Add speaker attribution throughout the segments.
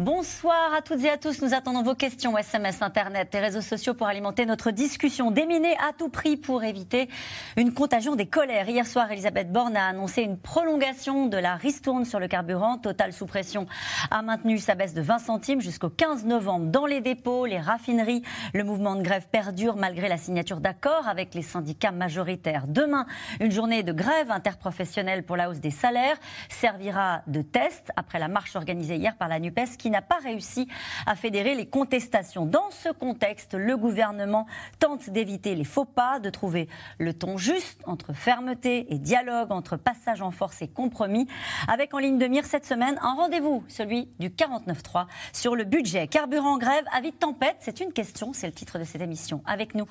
Speaker 1: Bonsoir à toutes et à tous. Nous attendons vos questions SMS, Internet et réseaux sociaux pour alimenter notre discussion. Déminée à tout prix pour éviter une contagion des colères. Hier soir, Elisabeth Borne a annoncé une prolongation de la ristourne sur le carburant. Total sous pression a maintenu sa baisse de 20 centimes jusqu'au 15 novembre. Dans les dépôts, les raffineries, le mouvement de grève perdure malgré la signature d'accords avec les syndicats majoritaires. Demain, une journée de grève interprofessionnelle pour la hausse des salaires servira de test après la marche organisée hier par la NUPES qui n'a pas réussi à fédérer les contestations. Dans ce contexte, le gouvernement tente d'éviter les faux pas, de trouver le ton juste entre fermeté et dialogue, entre passage en force et compromis, avec en ligne de mire cette semaine un rendez-vous, celui du 49.3 sur le budget. Carburant grève, avis de tempête, c'est une question, c'est le titre de cette émission. Avec nous,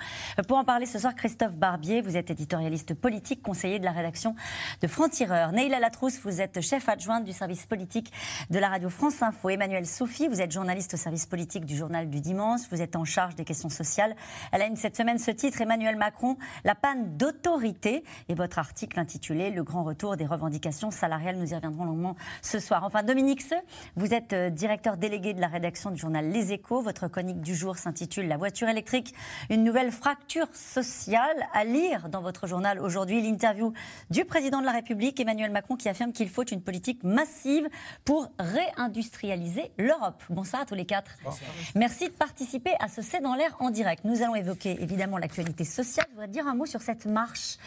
Speaker 1: pour en parler ce soir, Christophe Barbier, vous êtes éditorialiste politique, conseiller de la rédaction de Franc-Tireur. Neila Latrousse, vous êtes chef adjointe du service politique de la radio France Info. Emmanuel Sophie, vous êtes journaliste au service politique du journal du dimanche, vous êtes en charge des questions sociales. Elle a une cette semaine ce titre, Emmanuel Macron, la panne d'autorité, et votre article intitulé Le grand retour des revendications salariales. Nous y reviendrons longuement ce soir. Enfin, Dominique Seux, vous êtes euh, directeur délégué de la rédaction du journal Les Échos. Votre chronique du jour s'intitule La voiture électrique, une nouvelle fracture sociale à lire dans votre journal aujourd'hui. L'interview du président de la République, Emmanuel Macron, qui affirme qu'il faut une politique massive pour réindustrialiser l'Europe. Bonsoir à tous les quatre. Merci de participer à ce C'est dans l'air en direct. Nous allons évoquer évidemment l'actualité sociale. Je voudrais dire un mot sur cette marche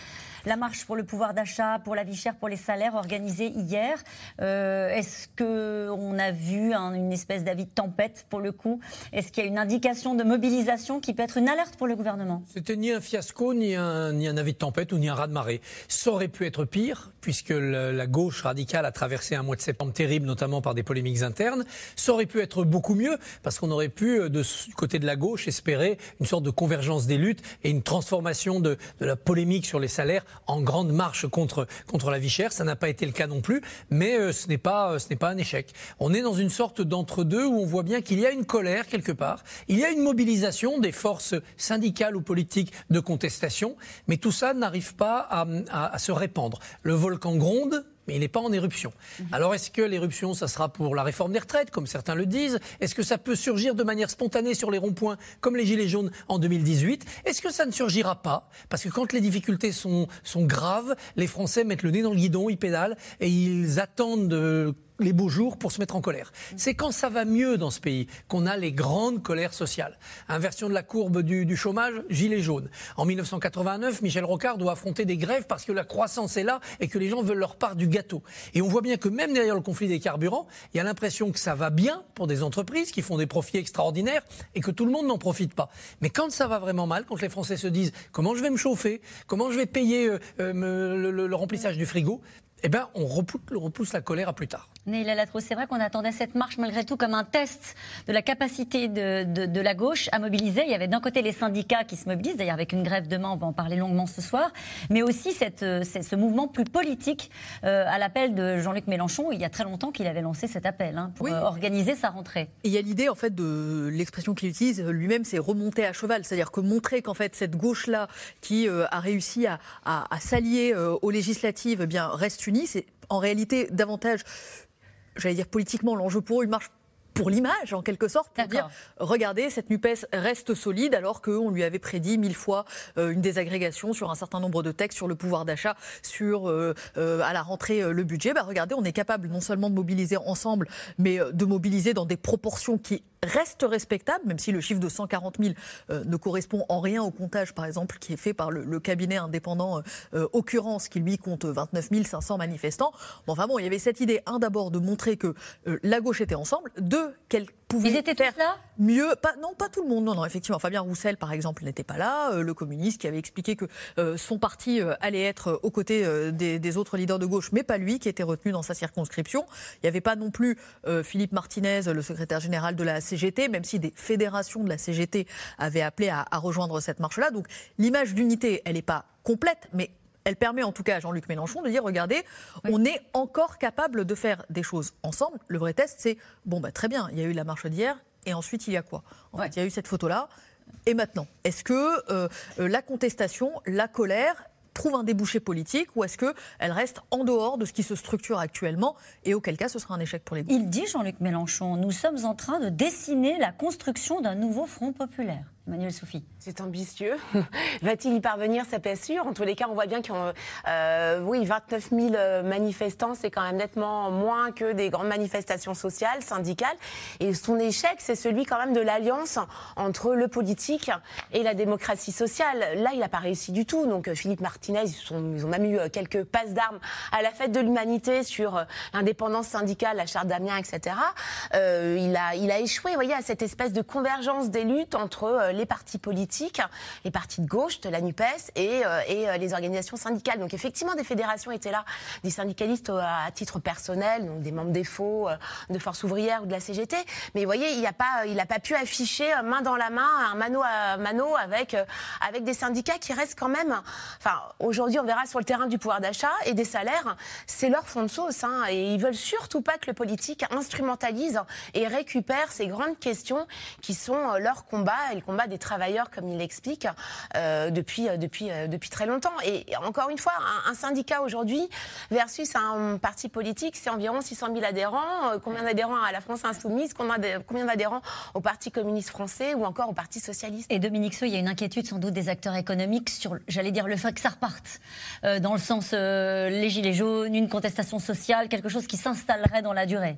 Speaker 1: la marche pour le pouvoir d'achat, pour la vie chère, pour les salaires organisée hier. Euh, Est-ce qu'on a vu une espèce d'avis de tempête pour le coup? Est-ce qu'il y a une indication de mobilisation qui peut être une alerte pour le gouvernement?
Speaker 2: C'était ni un fiasco, ni un, avis de tempête ou ni un raz-de-marée. Ça aurait pu être pire, puisque la gauche radicale a traversé un mois de septembre terrible, notamment par des polémiques internes. Ça aurait pu être beaucoup mieux, parce qu'on aurait pu, euh, du côté de la gauche, espérer une sorte de convergence des luttes et une transformation de la polémique sur les salaires en grande marche contre, contre la vie chère. Ça n'a pas été le cas non plus, mais euh, ce n'est pas, euh, pas un échec. On est dans une sorte d'entre-deux où on voit bien qu'il y a une colère quelque part, il y a une mobilisation des forces syndicales ou politiques de contestation, mais tout ça n'arrive pas à, à se répandre. Le volcan gronde, mais il n'est pas en éruption. Alors est-ce que l'éruption, ça sera pour la réforme des retraites, comme certains le disent? Est-ce que ça peut surgir de manière spontanée sur les ronds-points, comme les Gilets jaunes en 2018 Est-ce que ça ne surgira pas? Parce que quand les difficultés sont, sont graves, les Français mettent le nez dans le guidon, ils pédalent, et ils attendent de les beaux jours pour se mettre en colère. C'est quand ça va mieux dans ce pays qu'on a les grandes colères sociales. Inversion de la courbe du, chômage, gilet jaune. En 1989, Michel Rocard doit affronter des grèves parce que la croissance est là et que les gens veulent leur part du gâteau. Et on voit bien que même derrière le conflit des carburants, il y a l'impression que ça va bien pour des entreprises qui font des profits extraordinaires et que tout le monde n'en profite pas. Mais quand ça va vraiment mal, quand les Français se disent comment je vais me chauffer, comment je vais payer euh, euh, le, remplissage du frigo, eh ben, on repousse, la colère à plus tard.
Speaker 1: Neila Latrousse, c'est vrai qu'on attendait cette marche malgré tout comme un test de la capacité de, de, de la gauche à mobiliser. Il y avait d'un côté les syndicats qui se mobilisent, d'ailleurs avec une grève demain, on va en parler longuement ce soir, mais aussi cette, cette, ce mouvement plus politique euh, à l'appel de Jean-Luc Mélenchon. Il y a très longtemps qu'il avait lancé cet appel hein, pour oui. euh, organiser sa rentrée.
Speaker 3: Et il y a l'idée en fait de l'expression qu'il utilise lui-même, c'est remonter à cheval, c'est-à-dire que montrer qu'en fait cette gauche-là qui euh, a réussi à, à, à s'allier euh, aux législatives, eh bien reste unie c'est en réalité davantage, j'allais dire politiquement, l'enjeu pour eux, une marche pour l'image, en quelque sorte, pour dire regardez, cette NUPES reste solide alors qu'on lui avait prédit mille fois euh, une désagrégation sur un certain nombre de textes, sur le pouvoir d'achat, sur euh, euh, à la rentrée le budget. Bah, regardez, on est capable non seulement de mobiliser ensemble, mais de mobiliser dans des proportions qui reste respectable, même si le chiffre de 140 000 euh, ne correspond en rien au comptage, par exemple, qui est fait par le, cabinet indépendant euh, Occurrence, qui lui compte 29 500 manifestants. Bon, enfin bon, il y avait cette idée, un, d'abord, de montrer que euh, la gauche était ensemble, deux, qu'elle pouvait
Speaker 1: Ils étaient
Speaker 3: faire
Speaker 1: là
Speaker 3: mieux. Pas, non, pas tout le monde. Non, non, effectivement. Fabien Roussel, par exemple, n'était pas là. le communiste qui avait expliqué que son parti allait être aux côtés des, des, autres leaders de gauche, mais pas lui, qui était retenu dans sa circonscription. Il n'y avait pas non plus Philippe Martinez, le secrétaire général de la CGT, même si des fédérations de la CGT avaient appelé à, à rejoindre cette marche-là. Donc l'image d'unité, elle n'est pas complète, mais elle permet en tout cas à Jean-Luc Mélenchon de dire regardez, on est encore capable de faire des choses ensemble. Le vrai test, c'est bon, bah, très bien, il y a eu la marche d'hier, et ensuite il y a quoi? En fait, il y a eu cette photo-là. Et maintenant, est-ce que euh, la contestation, la colère, trouve un débouché politique ou est-ce qu'elle reste en dehors de ce qui se structure actuellement et auquel cas ce sera un échec pour les
Speaker 1: Il dit, Jean-Luc Mélenchon, nous sommes en train de dessiner la construction d'un nouveau front populaire. Emmanuel Soufi.
Speaker 4: C'est ambitieux. Va-t-il y parvenir Ça pas sûr. En tous les cas, on voit bien qu'il euh, oui, 29 000 euh, manifestants, c'est quand même nettement moins que des grandes manifestations sociales, syndicales. Et son échec, c'est celui quand même de l'alliance entre le politique et la démocratie sociale. Là, il n'a pas réussi du tout. Donc, euh, Philippe Martinez, ils, ont même eu quelques passes d'armes à la fête de l'humanité sur l'indépendance syndicale, la charte d'Amiens, etc. il, a, a échoué, voyez, à cette espèce de convergence des luttes entre les partis politiques, les partis de gauche, de la NUPES et, euh, et euh, les organisations syndicales. Donc effectivement, des fédérations étaient là, des syndicalistes à titre personnel, donc des membres des euh, de Force ouvrière ou de la CGT. Mais vous voyez, il n'a pas pu afficher main dans la main un mano à mano avec, avec des syndicats qui restent quand même. Enfin, aujourd'hui, on verra sur le terrain du pouvoir d'achat et des salaires, c'est leur fond de sauce. Hein, et ils veulent surtout pas que le politique instrumentalise et récupère ces grandes questions qui sont leur combat et le combat des travailleurs, comme il l'explique, euh, depuis, euh, euh, depuis très longtemps. Et encore une fois, un, syndicat aujourd'hui versus un parti politique, c'est environ 600 000 adhérents. combien d'adhérents à la France insoumise Combien d'adhérents au Parti communiste français ou encore au Parti socialiste?
Speaker 1: Et Dominique Sceaux, il y a une inquiétude sans doute des acteurs économiques sur, j'allais dire, le fait que ça reparte dans le sens les gilets jaunes, une contestation sociale, quelque chose qui s'installerait dans la durée.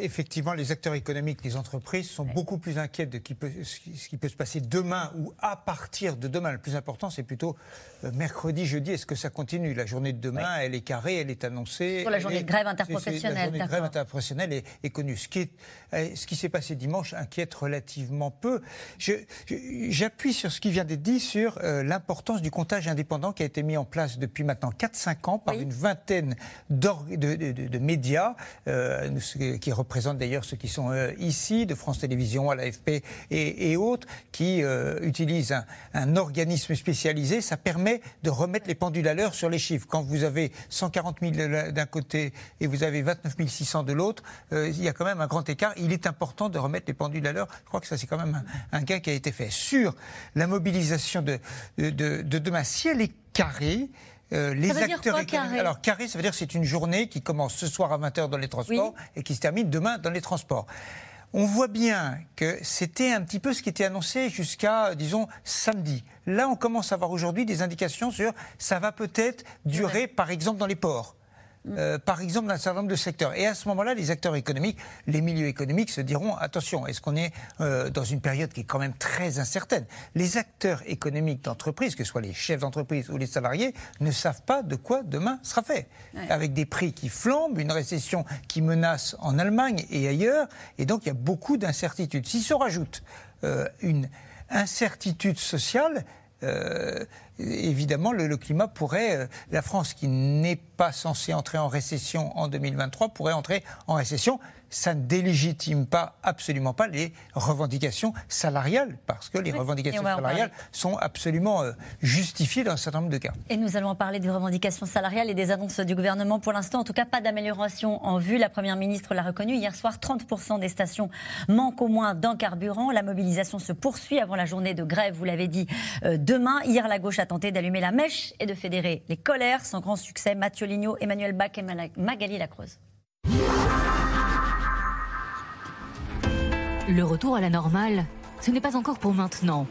Speaker 5: Effectivement, les acteurs économiques, les entreprises sont beaucoup plus inquiètes de ce qui peut se passer demain ou à partir de demain. Le plus important, c'est plutôt euh, mercredi, jeudi. Est-ce que ça continue? La journée de demain, elle est carrée, elle est annoncée.
Speaker 1: Sur la journée de grève interprofessionnelle. La
Speaker 5: journée de grève interprofessionnelle est, est connue. Ce qui, euh, ce qui s'est passé dimanche inquiète relativement peu. J'appuie sur ce qui vient d'être dit sur euh, l'importance du comptage indépendant qui a été mis en place depuis maintenant 4-5 ans par une vingtaine de, de, de, médias qui représente d'ailleurs ceux qui sont euh, ici, de France Télévisions, à l'AFP et, autres, qui euh, utilisent un, organisme spécialisé. Ça permet de remettre les pendules à l'heure sur les chiffres. Quand vous avez 140 000 d'un côté et vous avez 29 600 de l'autre, euh, il y a quand même un grand écart. Il est important de remettre les pendules à l'heure. Je crois que ça, c'est quand même un, gain qui a été fait. Sur la mobilisation de demain, si elle est carrée,
Speaker 1: euh, les ça veut acteurs dire quoi, carré
Speaker 5: Alors carré, ça veut dire que c'est une journée qui commence ce soir à 20h dans les transports et qui se termine demain dans les transports. On voit bien que c'était un petit peu ce qui était annoncé jusqu'à, disons, samedi. Là, on commence à avoir aujourd'hui des indications sur ça va peut-être durer, par exemple, dans les ports. Euh, par exemple, dans un certain nombre de secteurs. Et à ce moment-là, les acteurs économiques, les milieux économiques se diront attention, est-ce qu'on est, euh, dans une période qui est quand même très incertaine? Les acteurs économiques d'entreprise, que ce soit les chefs d'entreprise ou les salariés, ne savent pas de quoi demain sera fait. Avec des prix qui flambent, une récession qui menace en Allemagne et ailleurs, et donc il y a beaucoup d'incertitudes. S'il se rajoute euh, une incertitude sociale, évidemment, le, climat pourrait, euh, la France qui n'est pas censée entrer en récession en 2023, pourrait entrer en récession ça ne délégitime pas, absolument pas, les revendications salariales, parce que les revendications salariales sont absolument euh, justifiées dans un certain nombre de cas.
Speaker 1: Et nous allons en parler des revendications salariales et des annonces du gouvernement. Pour l'instant, en tout cas, pas d'amélioration en vue. La Première ministre l'a reconnu hier soir, 30% des stations manquent au moins d'un carburant. La mobilisation se poursuit avant la journée de grève, vous l'avez dit, euh, demain. Hier, la gauche a tenté d'allumer la mèche et de fédérer les colères. Sans grand succès, Mathieu Lignot, Emmanuel Bach et Magali Lacreuse.
Speaker 6: Le retour à la normale, ce n'est pas encore pour maintenant.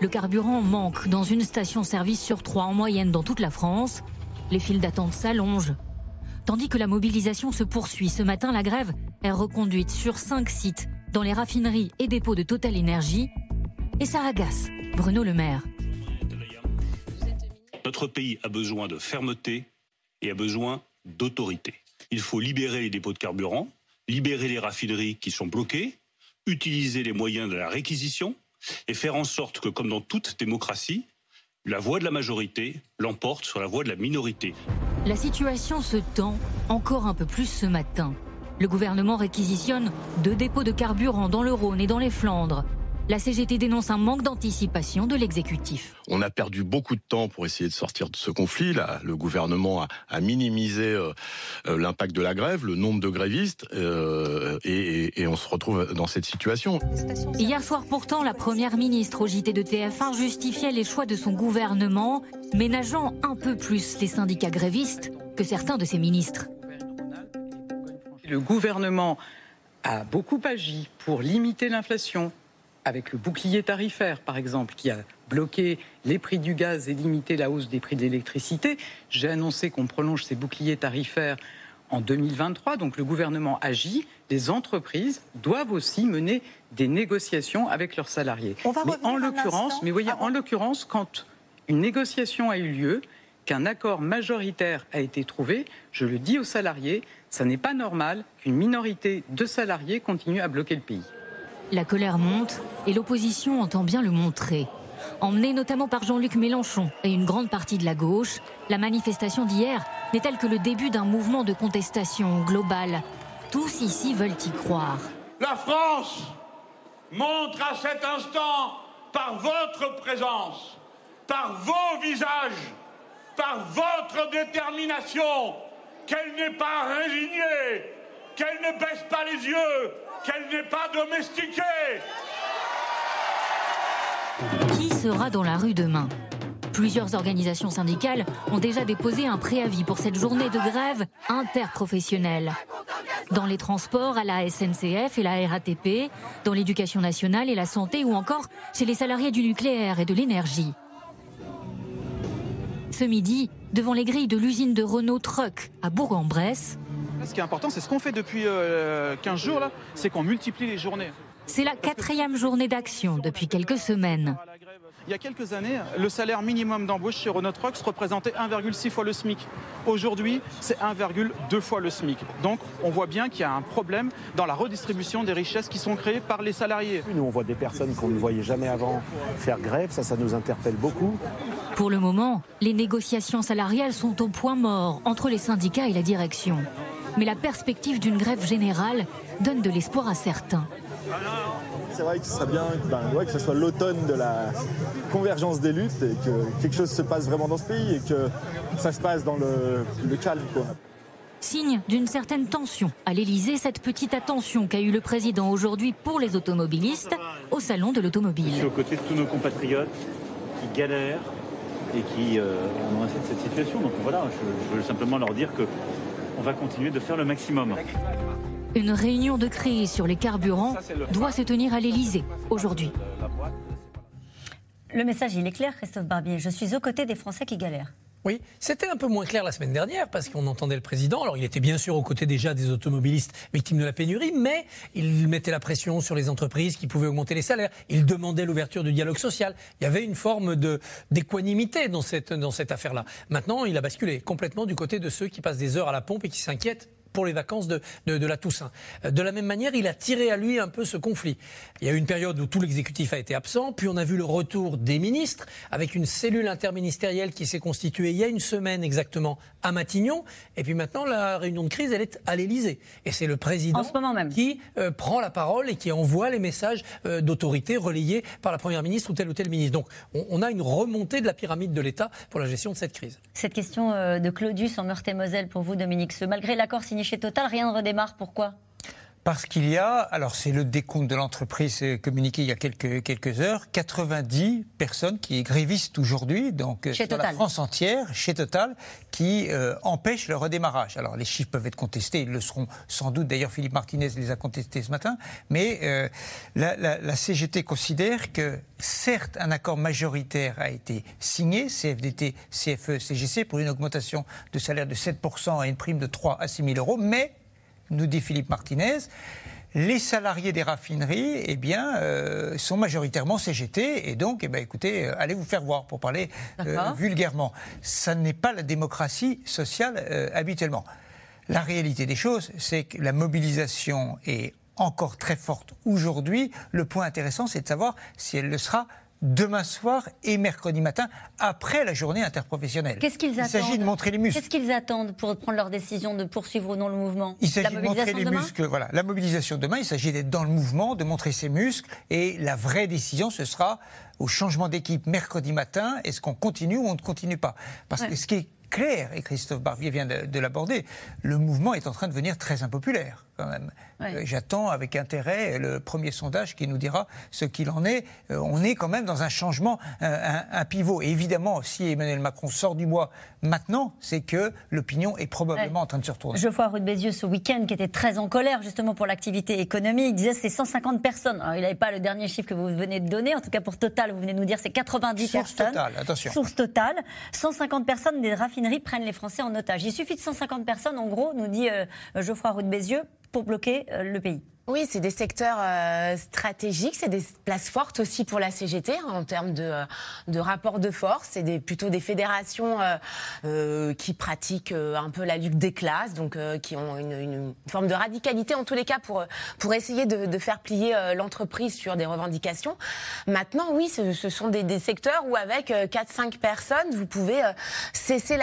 Speaker 6: Le carburant manque dans une station-service sur trois en moyenne dans toute la France. Les files d'attente s'allongent. Tandis que la mobilisation se poursuit, ce matin, la grève est reconduite sur cinq sites dans les raffineries et dépôts de Total Énergie. Et ça agace Bruno Le Maire.
Speaker 7: Notre pays a besoin de fermeté et a besoin d'autorité. Il faut libérer les dépôts de carburant, libérer les raffineries qui sont bloquées, utiliser les moyens de la réquisition et faire en sorte que, comme dans toute démocratie, la voix de la majorité l'emporte sur la voix de la minorité.
Speaker 6: La situation se tend encore un peu plus ce matin. Le gouvernement réquisitionne deux dépôts de carburant dans le Rhône et dans les Flandres. La CGT dénonce un manque d'anticipation de l'exécutif.
Speaker 8: On a perdu beaucoup de temps pour essayer de sortir de ce conflit. Là, le gouvernement a, minimisé euh, euh, l'impact de la grève, le nombre de grévistes, euh, et, on se retrouve dans cette situation.
Speaker 6: Hier soir, pourtant, la première ministre au JT de TF1 justifiait les choix de son gouvernement, ménageant un peu plus les syndicats grévistes que certains de ses ministres.
Speaker 9: Le gouvernement a beaucoup agi pour limiter l'inflation, avec le bouclier tarifaire, par exemple, qui a bloqué les prix du gaz et limité la hausse des prix de l'électricité. J'ai annoncé qu'on prolonge ces boucliers tarifaires en 2023. Donc le gouvernement agit. Les entreprises doivent aussi mener des négociations avec leurs salariés. mais en l'occurrence, mais voyez, en l'occurrence, quand une négociation a eu lieu, qu'un accord majoritaire a été trouvé, je le dis aux salariés, ça n'est pas normal qu'une minorité de salariés continue à bloquer le pays.
Speaker 6: La colère monte et l'opposition entend bien le montrer. Emmenée notamment par Jean-Luc Mélenchon et une grande partie de la gauche, la manifestation d'hier n'est-elle que le début d'un mouvement de contestation globale Tous ici veulent y croire.
Speaker 10: La France montre à cet instant, par votre présence, par vos visages, par votre détermination, qu'elle n'est pas résignée, qu'elle ne baisse pas les yeux, qu'elle n'est pas domestiquée.
Speaker 6: Qui sera dans la rue demain? Plusieurs organisations syndicales ont déjà déposé un préavis pour cette journée de grève interprofessionnelle. Dans les transports, à la SNCF et la RATP, dans l'éducation nationale et la santé ou encore chez les salariés du nucléaire et de l'énergie. Ce midi, devant les grilles de l'usine de Renault Truck à Bourg-en-Bresse,
Speaker 11: ce qui est important, c'est ce qu'on fait depuis 15 euh, jours, là, c'est qu'on multiplie les journées.
Speaker 6: C'est la quatrième journée d'action depuis quelques semaines.
Speaker 11: Il y a quelques années, le salaire minimum d'embauche chez Renault Trucks représentait 1,6 fois le SMIC. Aujourd'hui, c'est 1,2 fois le SMIC. Donc, on voit bien qu'il y a un problème dans la redistribution des richesses qui sont créées par les salariés.
Speaker 12: Nous, on voit des personnes qu'on ne voyait jamais avant faire grève. Ça, ça nous interpelle beaucoup.
Speaker 6: Pour le moment, les négociations salariales sont au point mort entre les syndicats et la direction mais la perspective d'une grève générale donne de l'espoir à certains.
Speaker 12: C'est vrai que ce serait bien ben, que ce soit l'automne de la convergence des luttes et que quelque chose se passe vraiment dans ce pays et que ça se passe dans le, calme.
Speaker 6: Signe d'une certaine tension à l'Elysée, cette petite attention qu'a eu le président aujourd'hui pour les automobilistes au salon de l'automobile. Je
Speaker 13: suis aux côtés de tous nos compatriotes qui galèrent et qui euh, ont assez de cette situation. Donc voilà, je veux simplement leur dire que on va continuer de faire le maximum.
Speaker 6: Une réunion de crise sur les carburants doit se tenir à l'Elysée aujourd'hui.
Speaker 1: Le message, il est clair, Christophe Barbier. Je suis aux côtés des Français qui galèrent.
Speaker 2: Oui, c'était un peu moins clair la semaine dernière parce qu'on entendait le président. Alors il était bien sûr aux côtés déjà des automobilistes victimes de la pénurie, mais il mettait la pression sur les entreprises qui pouvaient augmenter les salaires. Il demandait l'ouverture du dialogue social. Il y avait une forme d'équanimité dans cette dans cette affaire-là. Maintenant, il a basculé complètement du côté de ceux qui passent des heures à la pompe et qui s'inquiètent pour les vacances de, de, la Toussaint. De la même manière, il a tiré à lui un peu ce conflit. Il y a eu une période où tout l'exécutif a été absent, puis on a vu le retour des ministres avec une cellule interministérielle qui s'est constituée il y a une semaine exactement à Matignon, et puis maintenant la réunion de crise, elle est à l'Élysée. Et c'est le président qui euh, prend la parole et qui envoie les messages euh, d'autorité relayés par la Première ministre ou tel ou tel ministre. Donc on, a une remontée de la pyramide de l'État pour la gestion de cette crise.
Speaker 1: Cette question euh, de Claudius en Meurthe-et-Moselle pour vous, Dominique, malgré l'accord signé chez Total, rien ne redémarre. Pourquoi?
Speaker 5: Parce qu'il y a, alors c'est le décompte de l'entreprise communiqué il y a quelques, quelques heures, 90 personnes qui grévistent aujourd'hui, donc
Speaker 1: chez
Speaker 5: sur la France entière, chez Total, qui euh, empêchent le redémarrage. Alors les chiffres peuvent être contestés, ils le seront sans doute, d'ailleurs Philippe Martinez les a contestés ce matin, mais euh, la, la, CGT considère que certes un accord majoritaire a été signé, CFDT, CFE, CGC, pour une augmentation de salaire de 7% et une prime de 3 à 6 000 euros, mais nous dit Philippe Martinez, les salariés des raffineries eh bien, euh, sont majoritairement CGT et donc, eh bien, écoutez, euh, allez vous faire voir pour parler euh, vulgairement. Ça n'est pas la démocratie sociale habituellement. La réalité des choses, c'est que la mobilisation est encore très forte aujourd'hui. Le point intéressant, c'est de savoir si elle le sera demain soir et mercredi matin, après la journée interprofessionnelle.
Speaker 1: Qu'est-ce qu'ils attendent
Speaker 5: Il s'agit de montrer les muscles.
Speaker 1: Qu'est-ce qu'ils attendent pour prendre leur décision de poursuivre ou non le mouvement?
Speaker 5: Il s'agit de montrer les
Speaker 1: demain?
Speaker 5: muscles. Voilà, la mobilisation demain, il s'agit d'être dans le mouvement, de montrer ses muscles. Et la vraie décision, ce sera au changement d'équipe mercredi matin. Est-ce qu'on continue ou on ne continue pas? Parce que ce qui est clair, et Christophe Barbier vient de, de l'aborder, le mouvement est en train de devenir très impopulaire quand même.
Speaker 1: Ouais.
Speaker 5: Euh, J'attends avec intérêt le premier sondage qui nous dira ce qu'il en est. Euh, on est quand même dans un changement, un, un- pivot. Et évidemment, si Emmanuel Macron sort du bois maintenant, c'est que l'opinion est probablement
Speaker 1: Ouais.
Speaker 5: en train de se retourner.
Speaker 1: Geoffroy Roux de Bézieux ce week-end qui était très en colère justement pour l'activité économique disait c'est 150 personnes. Alors il n'avait pas le dernier chiffre que vous venez de donner. En tout cas pour Total, vous venez de nous dire c'est 90
Speaker 5: Source
Speaker 1: personnes.
Speaker 5: Total, attention.
Speaker 1: Source Total. 150 personnes des raffineries prennent les Français en otage. Il suffit de 150 personnes en gros, nous dit euh, Geoffroy Roux de Bézieux, pour bloquer euh, le pays.
Speaker 4: Oui, c'est des secteurs euh, stratégiques, c'est des places fortes aussi pour la CGT hein, en termes de, euh, de rapport de force. C'est plutôt des fédérations euh, qui pratiquent un peu la lutte des classes, donc qui ont une, forme de radicalité en tous les cas pour, pour essayer de, faire plier l'entreprise sur des revendications. Maintenant, oui, ce, sont des, secteurs où avec euh, 4-5 personnes, vous pouvez cesser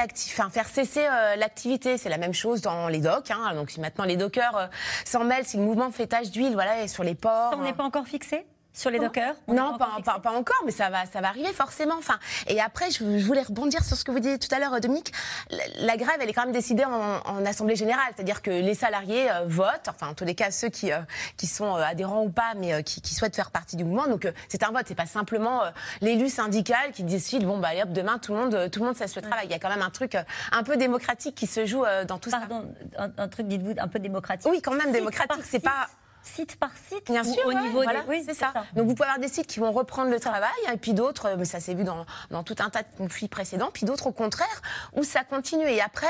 Speaker 4: faire cesser l'activité. C'est la même chose dans les docks. Hein. Donc si maintenant les dockers s'en mêlent, si le mouvement fait d'huile, voilà, et sur les ports.
Speaker 1: Ça, on n'est pas encore fixé sur les dockers?
Speaker 4: Non,
Speaker 1: pas
Speaker 4: pas,
Speaker 1: encore
Speaker 4: pas- pas encore, mais ça va, ça va arriver forcément. Enfin, et après, je, je voulais rebondir sur ce que vous disiez tout à l'heure, Dominique. La, la grève, elle est quand même décidée en, en assemblée générale, c'est-à-dire que les salariés euh, votent, enfin, en tous les cas, ceux qui, euh, qui sont euh, adhérents ou pas, mais qui, qui souhaitent faire partie du mouvement. Donc, c'est un vote, c'est pas simplement l'élu syndical qui décide, bon, bah, allez, hop, demain, tout le monde, tout le monde cesse le travail. Il y a quand même un truc un peu démocratique qui se joue dans tout
Speaker 1: Pardon, un, un truc, dites-vous, un peu démocratique.
Speaker 4: ça. Oui, quand même démocratique. C'est pas.
Speaker 1: Site par site
Speaker 4: Bien sûr,
Speaker 1: au
Speaker 4: ouais,
Speaker 1: niveau
Speaker 4: voilà,
Speaker 1: des... Oui,
Speaker 4: c'est ça. Donc vous pouvez avoir des sites qui vont reprendre le travail, et puis d'autres, mais ça s'est vu dans, dans tout un tas de conflits précédents, puis d'autres au contraire, où ça continue. Et après,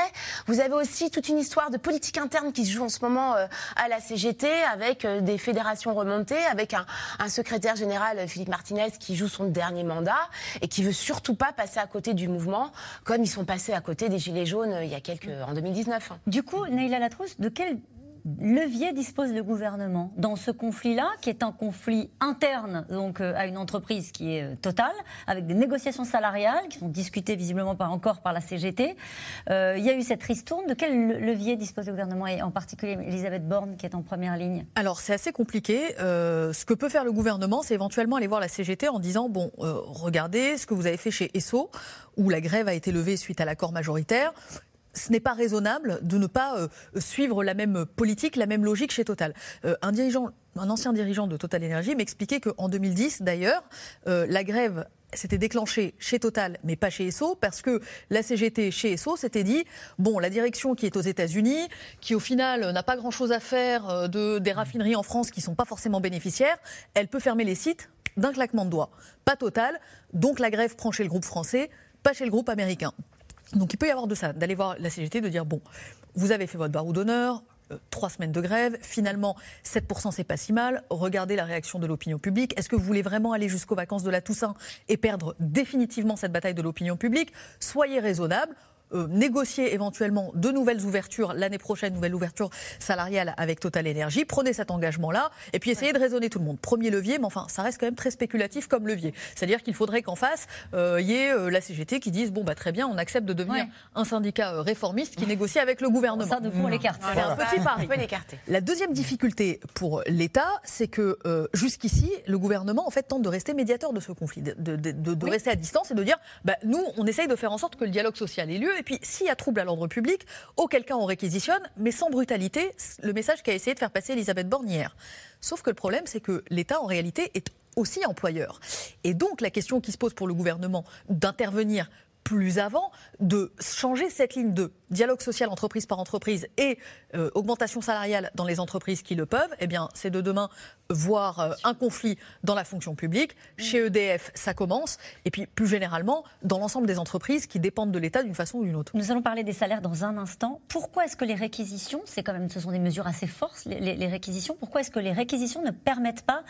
Speaker 4: vous avez aussi toute une histoire de politique interne qui se joue en ce moment euh, à la CGT, avec euh, des fédérations remontées, avec un, un secrétaire général, euh, Philippe Martinez, qui joue son dernier mandat, et qui veut surtout pas passer à côté du mouvement, comme ils sont passés à côté des Gilets jaunes euh, il y a quelques, en 2019. hein.
Speaker 1: Du coup, Neila Latrousse, de quel levier dispose le gouvernement dans ce conflit-là, qui est un conflit interne donc euh, à une entreprise qui est euh, totale, avec des négociations salariales qui sont discutées visiblement pas encore par la CGT. Euh, il y a eu cette ristourne. De quel le- levier dispose le gouvernement et en particulier Elisabeth Borne qui est en première ligne?
Speaker 3: Alors c'est assez compliqué. Ce que peut faire le gouvernement, c'est éventuellement aller voir la CGT en disant bon, regardez ce que vous avez fait chez ESSO, où la grève a été levée suite à l'accord majoritaire. Ce n'est pas raisonnable de ne pas euh, suivre la même politique, la même logique chez Total. Euh, un ancien dirigeant de Total Energy m'expliquait qu'en 2010, d'ailleurs, euh, la grève s'était déclenchée chez Total, mais pas chez Esso, parce que la CGT chez Esso s'était dit bon, la direction qui est aux États-Unis, qui au final n'a pas grand-chose à faire de, des raffineries en France qui sont pas forcément bénéficiaires, elle peut fermer les sites d'un claquement de doigts. Pas Total, donc la grève prend chez le groupe français, pas chez le groupe américain. Donc il peut y avoir de ça, d'aller voir la CGT, de dire bon, vous avez fait votre barreau d'honneur, euh, trois semaines de grève, finalement 7% c'est pas si mal, regardez la réaction de l'opinion publique, est-ce que vous voulez vraiment aller jusqu'aux vacances de la Toussaint et perdre définitivement cette bataille de l'opinion publique? Soyez raisonnable. Euh, négocier éventuellement de nouvelles ouvertures l'année prochaine, nouvelle ouverture salariale avec Total Energy. Prenez cet engagement-là et puis essayez de raisonner tout le monde. Premier levier, mais enfin, ça reste quand même très spéculatif comme levier. C'est-à-dire qu'il faudrait qu'en face, euh, il y ait euh, la CGT qui dise bon bah très bien, on accepte de devenir
Speaker 1: Ouais.
Speaker 3: un syndicat euh, réformiste qui négocie avec le gouvernement.
Speaker 1: Ça, de on l'écarte.
Speaker 3: C'est un petit pari.
Speaker 4: On peut l'écarter.
Speaker 3: La deuxième difficulté pour l'État, c'est que euh, jusqu'ici, le gouvernement en fait tente de rester médiateur de ce conflit, de, de- de- de rester à distance et de dire, bah, nous, on essaye de faire en sorte que le dialogue social ait lieu. Et puis, s'il y a trouble à l'ordre public, auquel cas on réquisitionne, mais sans brutalité, le message qu'a essayé de faire passer Elisabeth Borne hier. Sauf que le problème, c'est que l'État, en réalité, est aussi employeur. Et donc, la question qui se pose pour le gouvernement d'intervenir plus avant, de changer cette ligne de dialogue social entreprise par entreprise et euh, augmentation salariale dans les entreprises qui le peuvent, eh bien, c'est de demain voir euh, un conflit dans la fonction publique. Chez EDF, ça commence. Et puis, plus généralement, dans l'ensemble des entreprises qui dépendent de l'État d'une façon ou d'une autre.
Speaker 1: Nous allons parler des salaires dans un instant. Pourquoi est-ce que les réquisitions, c'est quand même, ce sont des mesures assez fortes, les, les- les réquisitions, pourquoi est-ce que les réquisitions ne permettent pas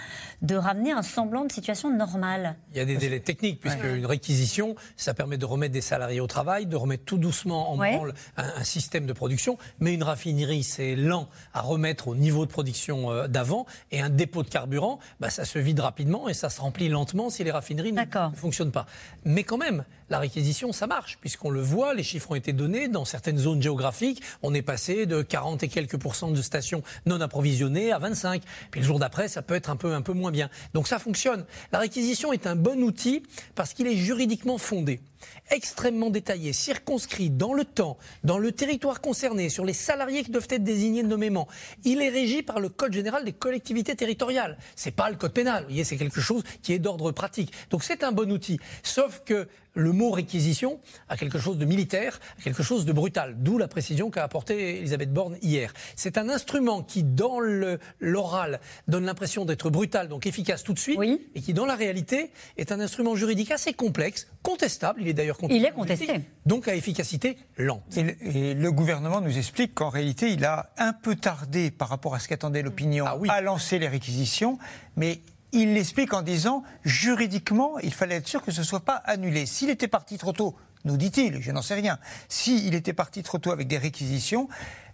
Speaker 1: de ramener un semblant de situation normale?
Speaker 2: Il y a des délais techniques, puisque une réquisition, ça permet de remettre des salariés au travail, de remettre tout doucement en
Speaker 1: Ouais.
Speaker 2: branle un, un système de production. Mais une raffinerie, c'est lent à remettre au niveau de production euh, d'avant. Et un dépôts de carburant, bah, ça se vide rapidement et ça se remplit lentement si les raffineries ne, ne fonctionnent pas. Mais quand même, la réquisition, ça marche, puisqu'on le voit, les chiffres ont été donnés. Dans certaines zones géographiques, on est passé de 40 et quelques pourcents de stations non approvisionnées à 25. Puis le jour d'après, ça peut être un peu, un peu moins bien. Donc ça fonctionne. La réquisition est un bon outil parce qu'il est juridiquement fondé extrêmement détaillé, circonscrit dans le temps, dans le territoire concerné, sur les salariés qui doivent être désignés nommément. Il est régi par le Code général des collectivités territoriales. C'est pas le Code pénal. Vous c'est quelque chose qui est d'ordre pratique. Donc c'est un bon outil. Sauf que le mot réquisition a quelque chose de militaire, quelque chose de brutal. D'où la précision qu'a apportée Elisabeth Borne hier. C'est un instrument qui, dans l'oral, donne l'impression d'être brutal, donc efficace tout de suite, et qui, dans la réalité, est un instrument juridique assez complexe, contestable. Il est d'ailleurs
Speaker 1: contesté. Il est contesté.
Speaker 2: Donc à efficacité lente.
Speaker 5: Et le, gouvernement nous explique qu'en réalité, il a un peu tardé par rapport à ce qu'attendait l'opinion ah à lancer les réquisitions, mais il l'explique en disant juridiquement, il fallait être sûr que ce ne soit pas annulé. S'il était parti trop tôt, nous dit-il, je n'en sais rien, s'il était parti trop tôt avec des réquisitions,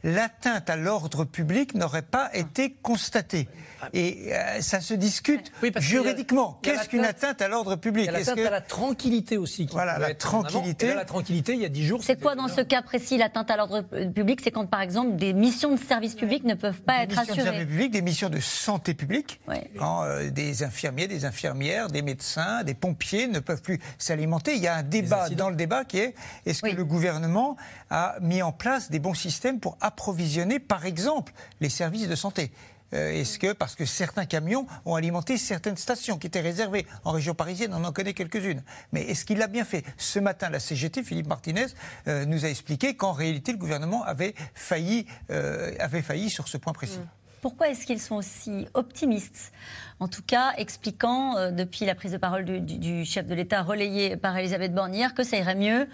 Speaker 5: l'atteinte à l'ordre public n'aurait pas été constatée. Et euh, ça se discute juridiquement. Qu'est-ce qu'une atteinte à l'ordre public? Il y
Speaker 2: a l'atteinte à la tranquillité aussi.
Speaker 5: voilà, la tranquillité.
Speaker 2: la tranquillité, il y a dix jours.
Speaker 1: C'est quoi dans ce cas précis l'atteinte à l'ordre public? C'est quand, par exemple, des missions de service public ne peuvent pas être assurées. Des missions
Speaker 5: de service public, des missions de santé publique, quand euh, des infirmiers, des infirmières, des médecins, des pompiers ne peuvent plus s'alimenter. Il y a un débat dans le débat qui est est-ce que le gouvernement a mis en place des bons systèmes pour approvisionner, par exemple, les services de santé euh, est-ce que, parce que certains camions ont alimenté certaines stations qui étaient réservées en région parisienne, on en connaît quelques-unes. Mais est-ce qu'il l'a bien fait? Ce matin, la CGT, Philippe Martinez, euh, nous a expliqué qu'en réalité, le gouvernement avait failli, euh, avait failli sur ce point précis. Mm.
Speaker 1: Pourquoi est-ce qu'ils sont aussi optimistes? En tout cas, expliquant depuis la prise de parole du, du chef de l'État relayée par Elisabeth Borne hier que ça irait mieux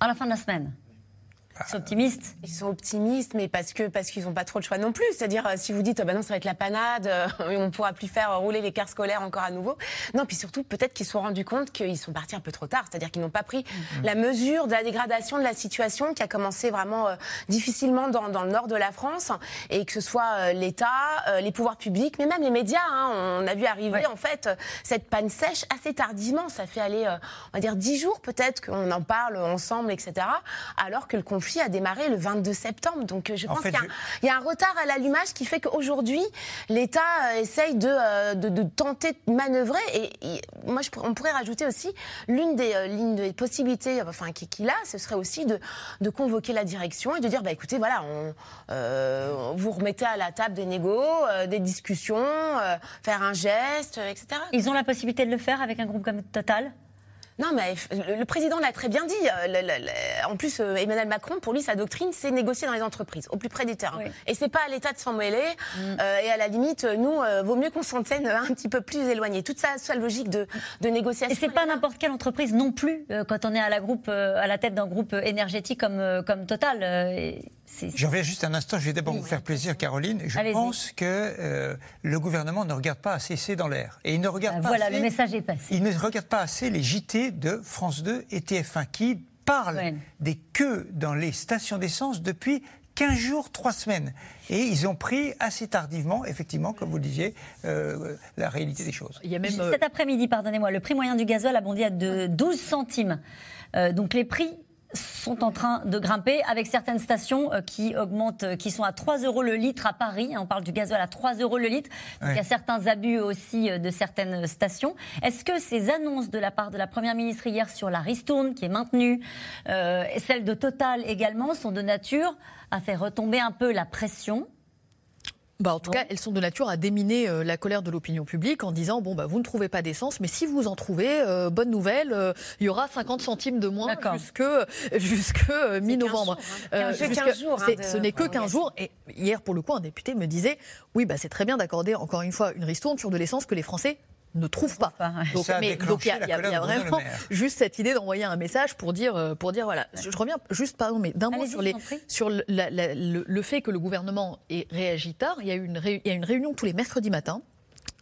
Speaker 1: à la fin de la semaine. Ils sont optimistes.
Speaker 4: Ils sont optimistes, mais parce que parce qu'ils n'ont pas trop de choix non plus. C'est-à-dire, euh, si vous dites, oh, bah non, ça va être la panade, euh, on ne pourra plus faire rouler les cars scolaires encore à nouveau. Non, puis surtout, peut-être qu'ils se sont rendus compte qu'ils sont partis un peu trop tard. C'est-à-dire qu'ils n'ont pas pris mm-hmm. la mesure de la dégradation de la situation qui a commencé vraiment euh, difficilement dans, dans, le nord de la France, et que ce soit l'État, les pouvoirs publics, mais même les médias. Hein, on a vu arriver en fait cette panne sèche assez tardivement. Ça fait aller, on va dire, dix jours peut-être qu'on en parle ensemble, etc. Alors que le conflit a démarré le 22 septembre. Donc euh, je pense qu'il y, a un retard à l'allumage qui fait qu'aujourd'hui, l'État euh, essaye euh, de, de, tenter de manœuvrer. Et, moi, je, on pourrait rajouter aussi l'une des, des possibilités enfin, qu'il a, ce serait aussi de, de, convoquer la direction et de dire bah, écoutez, voilà, on, vous remettez à la table des négos, des discussions, faire un geste, etc.
Speaker 1: Ils ont la possibilité de le faire avec un groupe comme Total?
Speaker 4: Non, mais le président l'a très bien dit. Euh, en plus, euh, Emmanuel Macron, pour lui, sa doctrine, c'est négocier dans les entreprises, au plus près des terrains. Et c'est pas à l'État de s'en mêler. Mm. Euh, et à la limite, nous, vaut mieux qu'on s'en tienne un petit peu plus éloigné. Toute ça, sa logique de, de négociation.
Speaker 1: Et c'est pas n'importe quelle entreprise non plus, quand on est à la, groupe, à la tête d'un groupe énergétique comme, comme Total.
Speaker 5: Je reviens juste un instant, je vais d'abord vous faire plaisir, Caroline. Je pense que euh, le gouvernement ne regarde pas assez C'est dans l'air. Et il ne regarde
Speaker 1: ah,
Speaker 5: pas
Speaker 1: voilà, le message est passé.
Speaker 5: Il ne regarde pas assez les JT de France 2 et TF1 qui parlent des queues dans les stations d'essence depuis 15 jours, 3 semaines. Et ils ont pris assez tardivement, effectivement, comme vous le disiez, euh, la réalité des choses.
Speaker 1: Il y a même, Cet après-midi, pardonnez-moi, le prix moyen du gasoil a bondi à de 12 centimes. Euh, donc les prix sont en train de grimper avec certaines stations euh, qui augmentent, euh, qui sont à 3 euros le litre à Paris. On parle du gasoil à 3 euros le litre. il y a certains abus aussi euh, de certaines stations. Est-ce que ces annonces de la part de la Première ministre hier sur la ristourne qui est maintenue, et celle de Total également, sont de nature à faire retomber un peu la pression?
Speaker 3: Bah, en tout cas, elles sont de nature à déminer euh, la colère de l'opinion publique en disant bon bah vous ne trouvez pas d'essence, mais si vous en trouvez, euh, bonne nouvelle, euh, il y aura 50 centimes de moins jusque jusque mi-novembre.
Speaker 4: Hein. jours.
Speaker 3: Hein, ce n'est que 15 jours. Et hier, pour le coup, un député me disait oui bah c'est très bien d'accorder encore une fois une ristourne sur de l'essence que les Français ne trouve pas.
Speaker 5: Donc, mais, donc il y, a,
Speaker 3: vraiment juste cette idée d'envoyer un message pour dire, euh, pour dire voilà. Je, reviens juste pardon, mais d'un mot sur, les, sur le, le, fait que le gouvernement ait réagi tard. Il y a, une, il y a une réunion tous les mercredis matins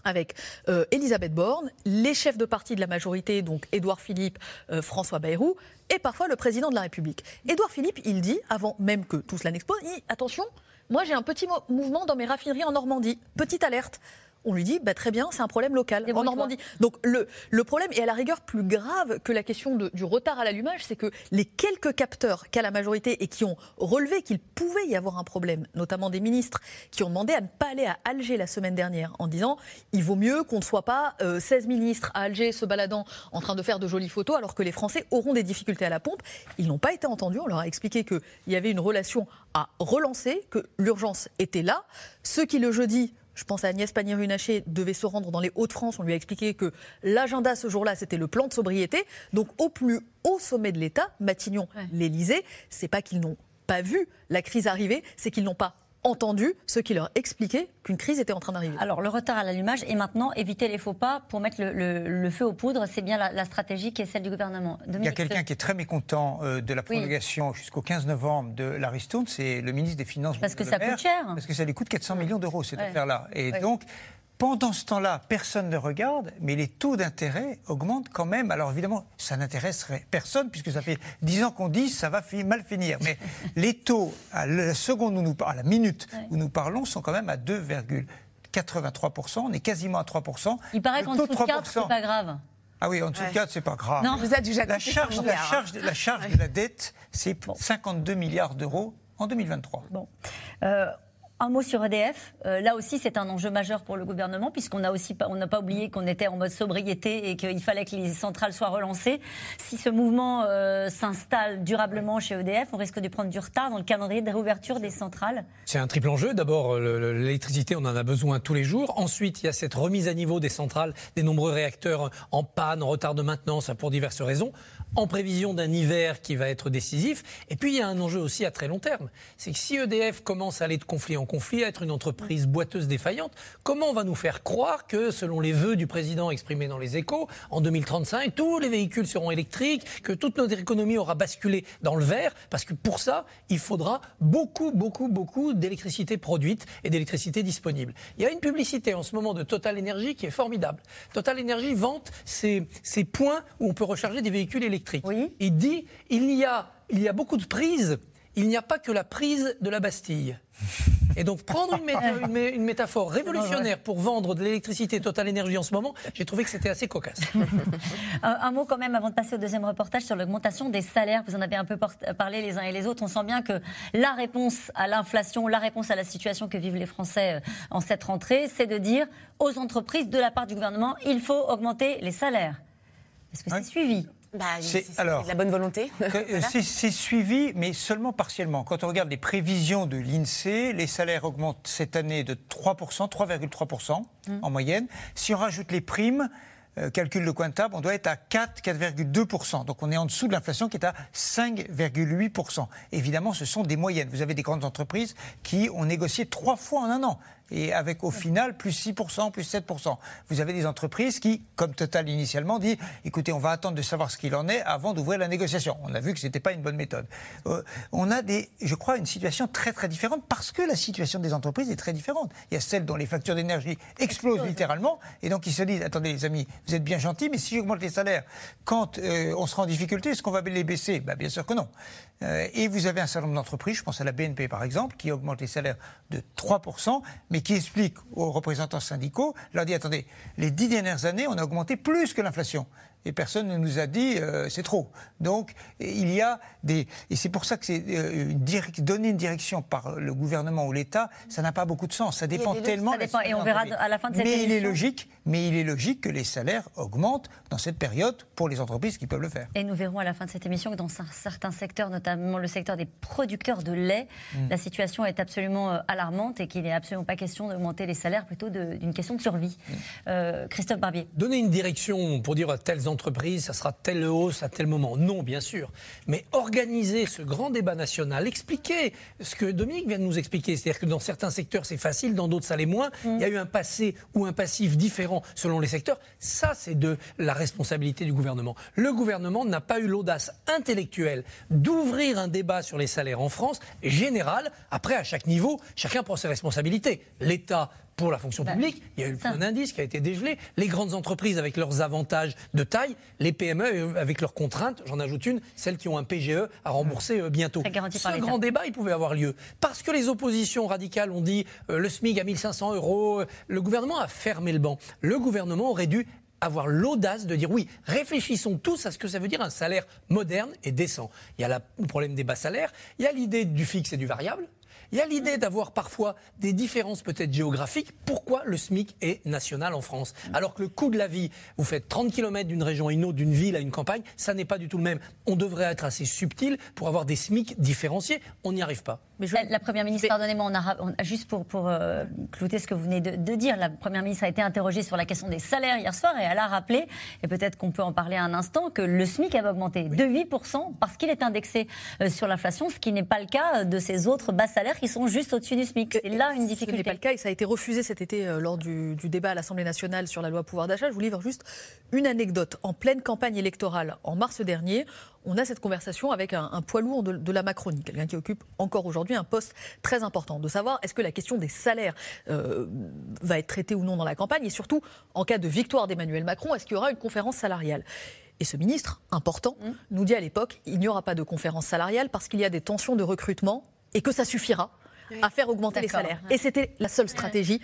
Speaker 3: avec euh, Elisabeth Borne, les chefs de parti de la majorité, donc Édouard Philippe, euh, François Bayrou, et parfois le président de la République. Édouard Philippe, il dit, avant même que tout cela n'explose, attention, moi j'ai un petit mouvement dans mes raffineries en Normandie, petite alerte on lui dit bah, très bien, c'est un problème local en Normandie. Donc le, le problème est à la rigueur plus grave que la question de- du retard à l'allumage, c'est que les quelques capteurs qu'a la majorité et qui ont relevé qu'il pouvait y avoir un problème, notamment des ministres qui ont demandé à ne pas aller à Alger la semaine dernière en disant il vaut mieux qu'on ne soit pas euh, 16 ministres à Alger se baladant en train de faire de jolies photos alors que les Français auront des difficultés à la pompe. Ils n'ont pas été entendus. On leur a expliqué qu'il y avait une relation à relancer, que l'urgence était là. Ceux qui le jeudi je pense à Agnès Pannier-Runacher, devait se rendre dans les Hauts-de-France. On lui a expliqué que l'agenda ce jour-là, c'était le plan de sobriété. Donc, au plus haut sommet de l'État, Matignon, l'Élysée, c'est pas qu'ils n'ont pas vu la crise arriver, c'est qu'ils n'ont pas entendu ceux qui leur expliquaient qu'une crise était en train d'arriver.
Speaker 1: Alors, le retard à l'allumage et maintenant éviter les faux pas pour mettre le, le- le feu aux poudres, c'est bien la, la stratégie qui est celle du gouvernement.
Speaker 5: Il y a quelqu'un qui est très mécontent euh, de la prolongation jusqu'au 15 novembre de la ristourne, c'est le ministre des Finances.
Speaker 1: Parce que ça coûte cher.
Speaker 5: Parce que ça lui coûte 400 millions d'euros, cette
Speaker 1: Ouais.
Speaker 5: affaire-là. Et
Speaker 1: Ouais.
Speaker 5: donc, pendant ce temps-là, personne ne regarde, mais les taux d'intérêt augmentent quand même. Alors évidemment, ça n'intéresserait personne, puisque ça fait 10 ans qu'on dit ça va mal finir. Mais les taux, à la seconde où nous à la minute où nous parlons, sont quand même à 2,83%. On est quasiment à 3%.
Speaker 1: Il paraît qu'en dessous de 4, c'est pas grave.
Speaker 5: ah oui, en dessous
Speaker 1: Ouais.
Speaker 5: de 4, c'est pas grave.
Speaker 1: Non. Vous êtes déjà
Speaker 5: la charge,
Speaker 1: 100
Speaker 5: la charge, la charge de la dette, c'est 52 milliards d'euros en 2023.
Speaker 1: Bon. Euh, un mot sur EDF. Euh, là aussi, c'est un enjeu majeur pour le gouvernement, puisqu'on n'a pas, oublié qu'on était en mode sobriété et qu'il fallait que les centrales soient relancées. Si ce mouvement euh, s'installe durablement chez EDF, on risque de prendre du retard dans le calendrier de réouverture des centrales.
Speaker 2: C'est un triple enjeu. D'abord, le- l'électricité, on en a besoin tous les jours. Ensuite, il y a cette remise à niveau des centrales, des nombreux réacteurs en panne, en retard de maintenance, pour diverses raisons, en prévision d'un hiver qui va être décisif. Et puis, il y a un enjeu aussi à très long terme. C'est que si EDF commence à aller de conflit en conflit, à être une entreprise boiteuse défaillante, comment on va nous faire croire que, selon les vœux du président exprimés dans les échos, en 2035, tous les véhicules seront électriques, que toute notre économie aura basculé dans le vert? Parce que pour ça, il faudra beaucoup, beaucoup, beaucoup d'électricité produite et d'électricité disponible. Il y a une publicité en ce moment de Total Energy qui est formidable. Total Energy vante ces, points où on peut recharger des véhicules électriques. Il dit il y a, il y a beaucoup de prises. Il n'y a pas que la prise de la Bastille. Et donc prendre une, méta- une mé- une métaphore révolutionnaire pour vendre de l'électricité Total Energy en ce moment, j'ai trouvé que c'était assez cocasse.
Speaker 1: Un, un mot quand même avant de passer au deuxième reportage sur l'augmentation des salaires. Vous en avez un peu parlé les uns et les autres. On sent bien que la réponse à l'inflation, la réponse à la situation que vivent les Français euh, en cette rentrée, c'est de dire aux entreprises de la part du gouvernement, il faut augmenter les salaires. Est-ce que c'est suivi?
Speaker 4: Bah,
Speaker 5: C'est alors
Speaker 4: de la bonne volonté.
Speaker 5: euh,
Speaker 4: Voilà.
Speaker 5: c'est- suivi, mais seulement partiellement. Quand on regarde les prévisions de l'INSEE, les salaires augmentent cette année de 3%, 3,3% en moyenne. Si on rajoute les primes, euh, calcul de Cointable, on doit être à 4, 4,2%. Donc on est en dessous de l'inflation qui est à 5,8%. Évidemment, ce sont des moyennes. Vous avez des grandes entreprises qui ont négocié trois fois en un an. Et avec au final plus 6%, plus 7%. Vous avez des entreprises qui, comme Total initialement, dit écoutez, on va attendre de savoir ce qu'il en est avant d'ouvrir la négociation. On a vu que ce n'était pas une bonne méthode. Euh, on a, des, je crois, une situation très très différente parce que la situation des entreprises est très différente. Il y a celles dont les factures d'énergie explosent littéralement et donc ils se disent attendez les amis, vous êtes bien gentils, mais si j'augmente les salaires quand euh, on sera en difficulté, est-ce qu'on va les baisser? Bah, Bien sûr que non. Euh, et vous avez un certain nombre d'entreprises, je pense à la BNP par exemple, qui augmente les salaires de 3%, mais qui explique aux représentants syndicaux, leur dit attendez, les dix dernières années, on a augmenté plus que l'inflation. Et personne ne nous a dit euh, c'est trop. Donc il y a des et c'est pour ça que c'est euh, donner une direction par le gouvernement ou l'État, ça n'a pas beaucoup de sens. Ça dépend
Speaker 1: des-
Speaker 5: tellement.
Speaker 1: ça dépend. Et on
Speaker 5: situation
Speaker 1: verra à la fin de cette
Speaker 5: Mais il est
Speaker 1: émission.
Speaker 5: logique, mais il est logique que les salaires augmentent dans cette période pour les entreprises qui peuvent le faire.
Speaker 1: Et nous verrons à la fin de cette émission que dans cer- certains secteurs, notamment le secteur des producteurs de lait,
Speaker 5: Mm.
Speaker 1: la situation est absolument euh, alarmante et qu'il n'est absolument pas question d'augmenter les salaires, plutôt d'une question de survie.
Speaker 5: Mm.
Speaker 1: Euh, Christophe Barbier.
Speaker 2: Donner une direction pour dire à telles entreprises, ça sera telle hausse à tel moment. Non, bien sûr. Mais organiser ce grand débat national, expliquer ce que Dominique vient de nous expliquer, c'est-à-dire que dans certains secteurs c'est facile, dans d'autres ça l'est moins. Il y a eu un passé ou un passif différent selon les secteurs. Ça, c'est de la responsabilité du gouvernement. Le gouvernement n'a pas eu l'audace intellectuelle d'ouvrir un débat sur les salaires en France général. Après, à chaque niveau, chacun prend ses responsabilités. L'État pour la fonction
Speaker 1: Bah,
Speaker 2: publique. Il y a eu le point d'indice qui a été dégelé. Les grandes entreprises avec leurs avantages de taille, les PME euh, avec leurs contraintes, j'en ajoute une, celles qui ont un PGE à rembourser euh, bientôt. Ce grand débat, il pouvait avoir lieu. Parce que les oppositions radicales ont dit euh, le SMIC à 1500 euros, le gouvernement a fermé le banc. Le gouvernement aurait dû avoir l'audace de dire oui, réfléchissons tous à ce que ça veut dire un salaire moderne et décent. Il y a la- le problème des bas salaires, il y a l'idée du fixe et du variable. Il y a l'idée d'avoir parfois des différences peut-être géographiques. Pourquoi le SMIC est national en France? Alors que le coût de la vie, vous faites 30 km d'une région à une autre, d'une ville à une campagne, ça n'est pas du tout le même. On devrait être assez subtil pour avoir des SMIC différenciés. On n'y arrive pas.
Speaker 1: La, la Première ministre, pardonnez-moi, on a ra- on a- juste pour, pour euh, clouter ce que vous venez de, de dire, la Première ministre a été interrogée sur la question des salaires hier soir et elle a rappelé, et peut-être qu'on peut en parler un instant, que le SMIC avait augmenté de 8% parce qu'il est indexé euh, sur l'inflation, ce qui n'est pas le cas de ces autres bas salaires qui sont juste au-dessus du SMIC. C'est là une
Speaker 3: Ce n'est
Speaker 1: difficulté.
Speaker 3: pas le cas et ça a été refusé cet été euh, lors du, du débat à l'Assemblée nationale sur la loi pouvoir d'achat. Je vous livre juste une anecdote. En pleine campagne électorale, en mars dernier, on a cette conversation avec un, un poids lourd de, de la Macronie, quelqu'un qui occupe encore aujourd'hui un poste très important, de savoir est-ce que la question des salaires euh, va être traitée ou non dans la campagne et surtout, en cas de victoire d'Emmanuel Macron, est-ce qu'il y aura une conférence salariale? Et ce ministre, important, nous dit à l'époque, il n'y aura pas de conférence salariale parce qu'il y a des tensions de recrutement et que ça suffira à faire augmenter les salaires. Et c'était la seule stratégie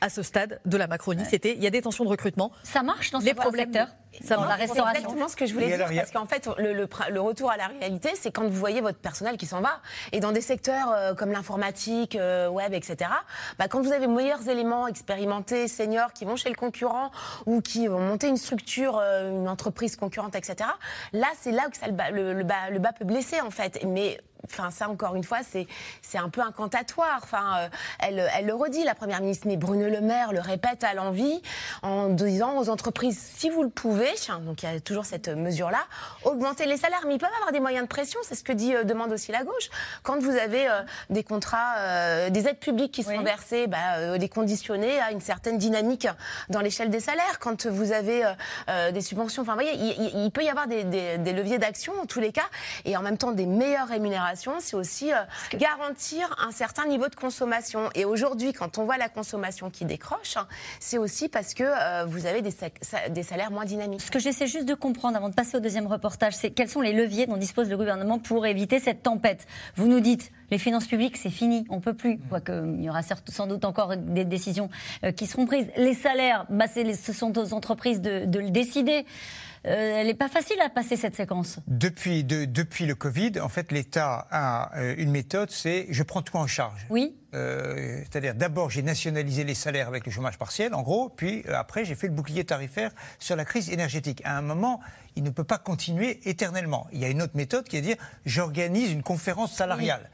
Speaker 3: à ce stade de la Macronie. C'était il y a des tensions de recrutement.
Speaker 1: Ça marche dans
Speaker 3: les problèmes
Speaker 1: secteurs
Speaker 3: Ça
Speaker 1: Dans la restauration.
Speaker 4: C'est exactement ce que je voulais
Speaker 5: Et
Speaker 4: dire. Parce qu'en fait, le, le pr- le retour à la réalité, c'est quand vous voyez votre personnel qui s'en va. Et dans des secteurs euh, comme l'informatique, euh, web, etc., bah, quand vous avez meilleurs éléments expérimentés, seniors, qui vont chez le concurrent ou qui vont monter une structure, euh, une entreprise concurrente, etc., là, c'est là que ça, le, bas, le, le bas, le bas peut blesser, en fait. Mais. Enfin, ça encore une fois, c'est c'est un peu incantatoire. Enfin, euh, elle, elle le redit, la première ministre, mais Bruno Le Maire le répète à l'envie en disant aux entreprises, si vous le pouvez, donc il y a toujours cette mesure-là, augmenter les salaires. Mais ils peuvent avoir des moyens de pression, c'est ce que dit euh, demande aussi la gauche. Quand vous avez euh, des contrats, euh, des aides publiques qui sont versées, bah, les conditionner à une certaine dynamique dans l'échelle des salaires. Quand vous avez des subventions, enfin, vous voyez, il, peut y avoir des, des- des leviers d'action en tous les cas, et en même temps des meilleures rémunérations. C'est aussi garantir un certain niveau de consommation. Et aujourd'hui, quand on voit la consommation qui décroche, hein, c'est aussi parce que euh, vous avez des, sa- sa- des salaires moins dynamiques.
Speaker 1: Ce que j'essaie juste de comprendre avant de passer au deuxième reportage, c'est quels sont les leviers dont dispose le gouvernement pour éviter cette tempête. Vous nous dites, les finances publiques, c'est fini, on peut plus. Quoique, il y aura certes- sans doute encore des décisions euh, qui seront prises. Les salaires, bah, les- ce sont aux entreprises de, de le décider. Euh, elle n'est pas facile à passer cette séquence.
Speaker 5: Depuis, de- depuis le Covid, en fait, l'État a euh, une méthode, c'est je prends tout en charge.
Speaker 1: Oui.
Speaker 5: Euh, C'est-à-dire, d'abord, j'ai nationalisé les salaires avec le chômage partiel, en gros, puis euh, après, j'ai fait le bouclier tarifaire sur la crise énergétique. À un moment, il ne peut pas continuer éternellement. Il y a une autre méthode qui est de dire j'organise une conférence salariale.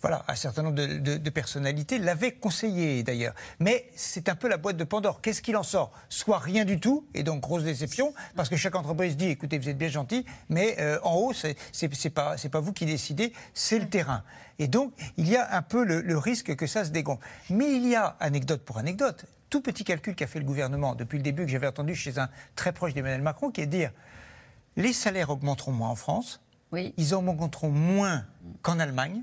Speaker 5: Voilà, un certain nombre de, de- de personnalités l'avaient conseillé d'ailleurs. Mais c'est un peu la boîte de Pandore. Qu'est-ce qu'il en sort? Soit rien du tout, et donc grosse déception, parce que chaque entreprise dit écoutez, vous êtes bien gentil, mais euh, en haut, c'est pas, pas vous qui décidez, c'est le terrain. Et donc, il y a un peu le, le risque que ça se dégonfle. Mais il y a, anecdote pour anecdote, tout petit calcul qu'a fait le gouvernement depuis le début, que j'avais entendu chez un très proche d'Emmanuel Macron, qui est de dire les salaires augmenteront moins en France, ils augmenteront moins qu'en Allemagne.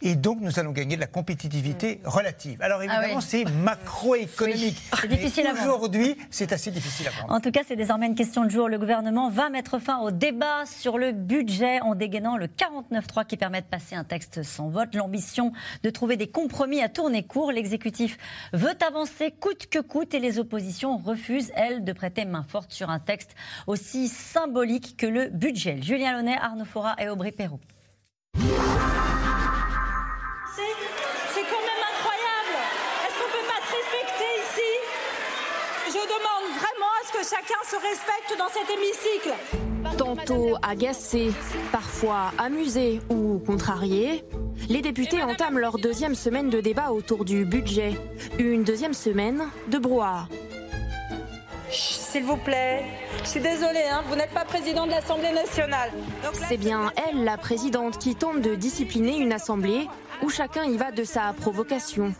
Speaker 5: Et donc, nous allons gagner de la compétitivité relative. Alors, évidemment,
Speaker 1: Ah oui.
Speaker 5: c'est macroéconomique.
Speaker 1: Oui, c'est difficile à.
Speaker 5: Aujourd'hui, c'est assez difficile à prendre.
Speaker 1: En tout cas, c'est désormais une question de jour. Le gouvernement va mettre fin au débat sur le budget en dégainant le 49.3 qui permet de passer un texte sans vote. L'ambition de trouver des compromis à tourner court. L'exécutif veut avancer coûte que coûte et les oppositions refusent, elles, de prêter main forte sur un texte aussi symbolique que le budget. Julien Launay, Arnaud Fora et Aubry Perrault.
Speaker 14: Chacun se respecte dans cet hémicycle.
Speaker 15: Tantôt agacés, parfois amusés ou contrariés, les députés entament leur deuxième semaine de débat autour du budget. Une deuxième semaine de brouhaha.
Speaker 14: S'il vous plaît, je suis désolée, hein, vous n'êtes pas président de l'Assemblée nationale.
Speaker 15: C'est bien elle, la présidente, qui tente de discipliner une assemblée où chacun y va de sa provocation.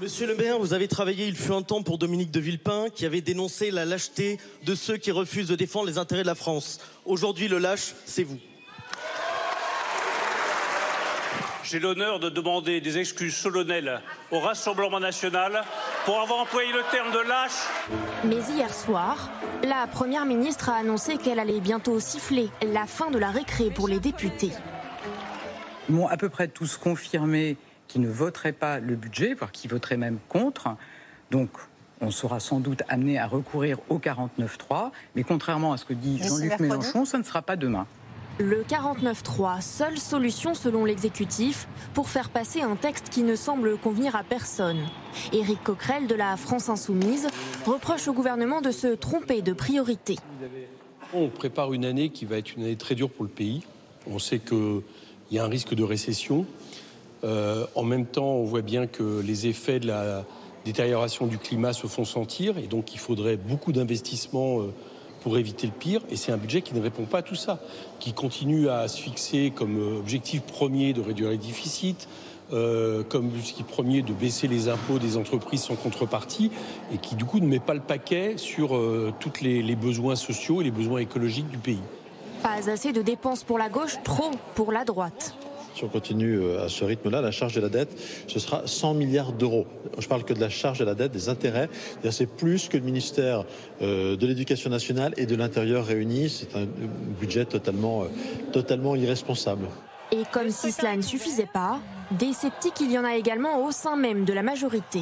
Speaker 16: Monsieur le maire, vous avez travaillé, il fut un temps pour Dominique de Villepin, qui avait dénoncé la lâcheté de ceux qui refusent de défendre les intérêts de la France. Aujourd'hui, le lâche, c'est vous.
Speaker 7: j'ai l'honneur de demander des excuses solennelles au Rassemblement national pour avoir employé le terme de lâche.
Speaker 15: Mais hier soir, la Première ministre a annoncé qu'elle allait bientôt siffler la fin de la récré pour les députés.
Speaker 9: Ils m'ont à peu près tous confirmé qu'ils ne voteraient pas le budget, voire qu'ils voteraient même contre. Donc, on sera sans doute amené à recourir au 49-3, mais contrairement à ce que dit Jean-Luc Mélenchon, ça ne sera pas demain.
Speaker 15: Le 49.3, seule solution selon l'exécutif pour faire passer un texte qui ne semble convenir à personne. Éric Coquerel de la France Insoumise reproche au gouvernement de se tromper de priorité.
Speaker 17: On prépare une année qui va être une année très dure pour le pays. On sait qu'il y a un risque de récession. Euh, en même temps, on voit bien que les effets de la détérioration du climat se font sentir et donc il faudrait beaucoup d'investissements. Euh, pour éviter le pire. Et c'est un budget qui ne répond pas à tout ça, qui continue à se fixer comme euh, objectif premier de réduire les déficits, comme objectif premier de baisser les impôts des entreprises sans contrepartie, et qui du coup ne met pas le paquet sur tous les besoins sociaux et les besoins écologiques du pays.
Speaker 15: Pas assez de dépenses pour la gauche, trop pour la droite.
Speaker 18: Si on continue euh, à ce rythme-là, la charge de la dette, ce sera 100 milliards d'euros. Je parle que de la charge de la dette, des intérêts. C'est plus que le ministère euh, de l'Éducation nationale et de l'Intérieur réunis. C'est un budget totalement, euh, totalement irresponsable.
Speaker 15: Et comme si cela ne suffisait pas, des sceptiques, il y en a également au sein même de la majorité.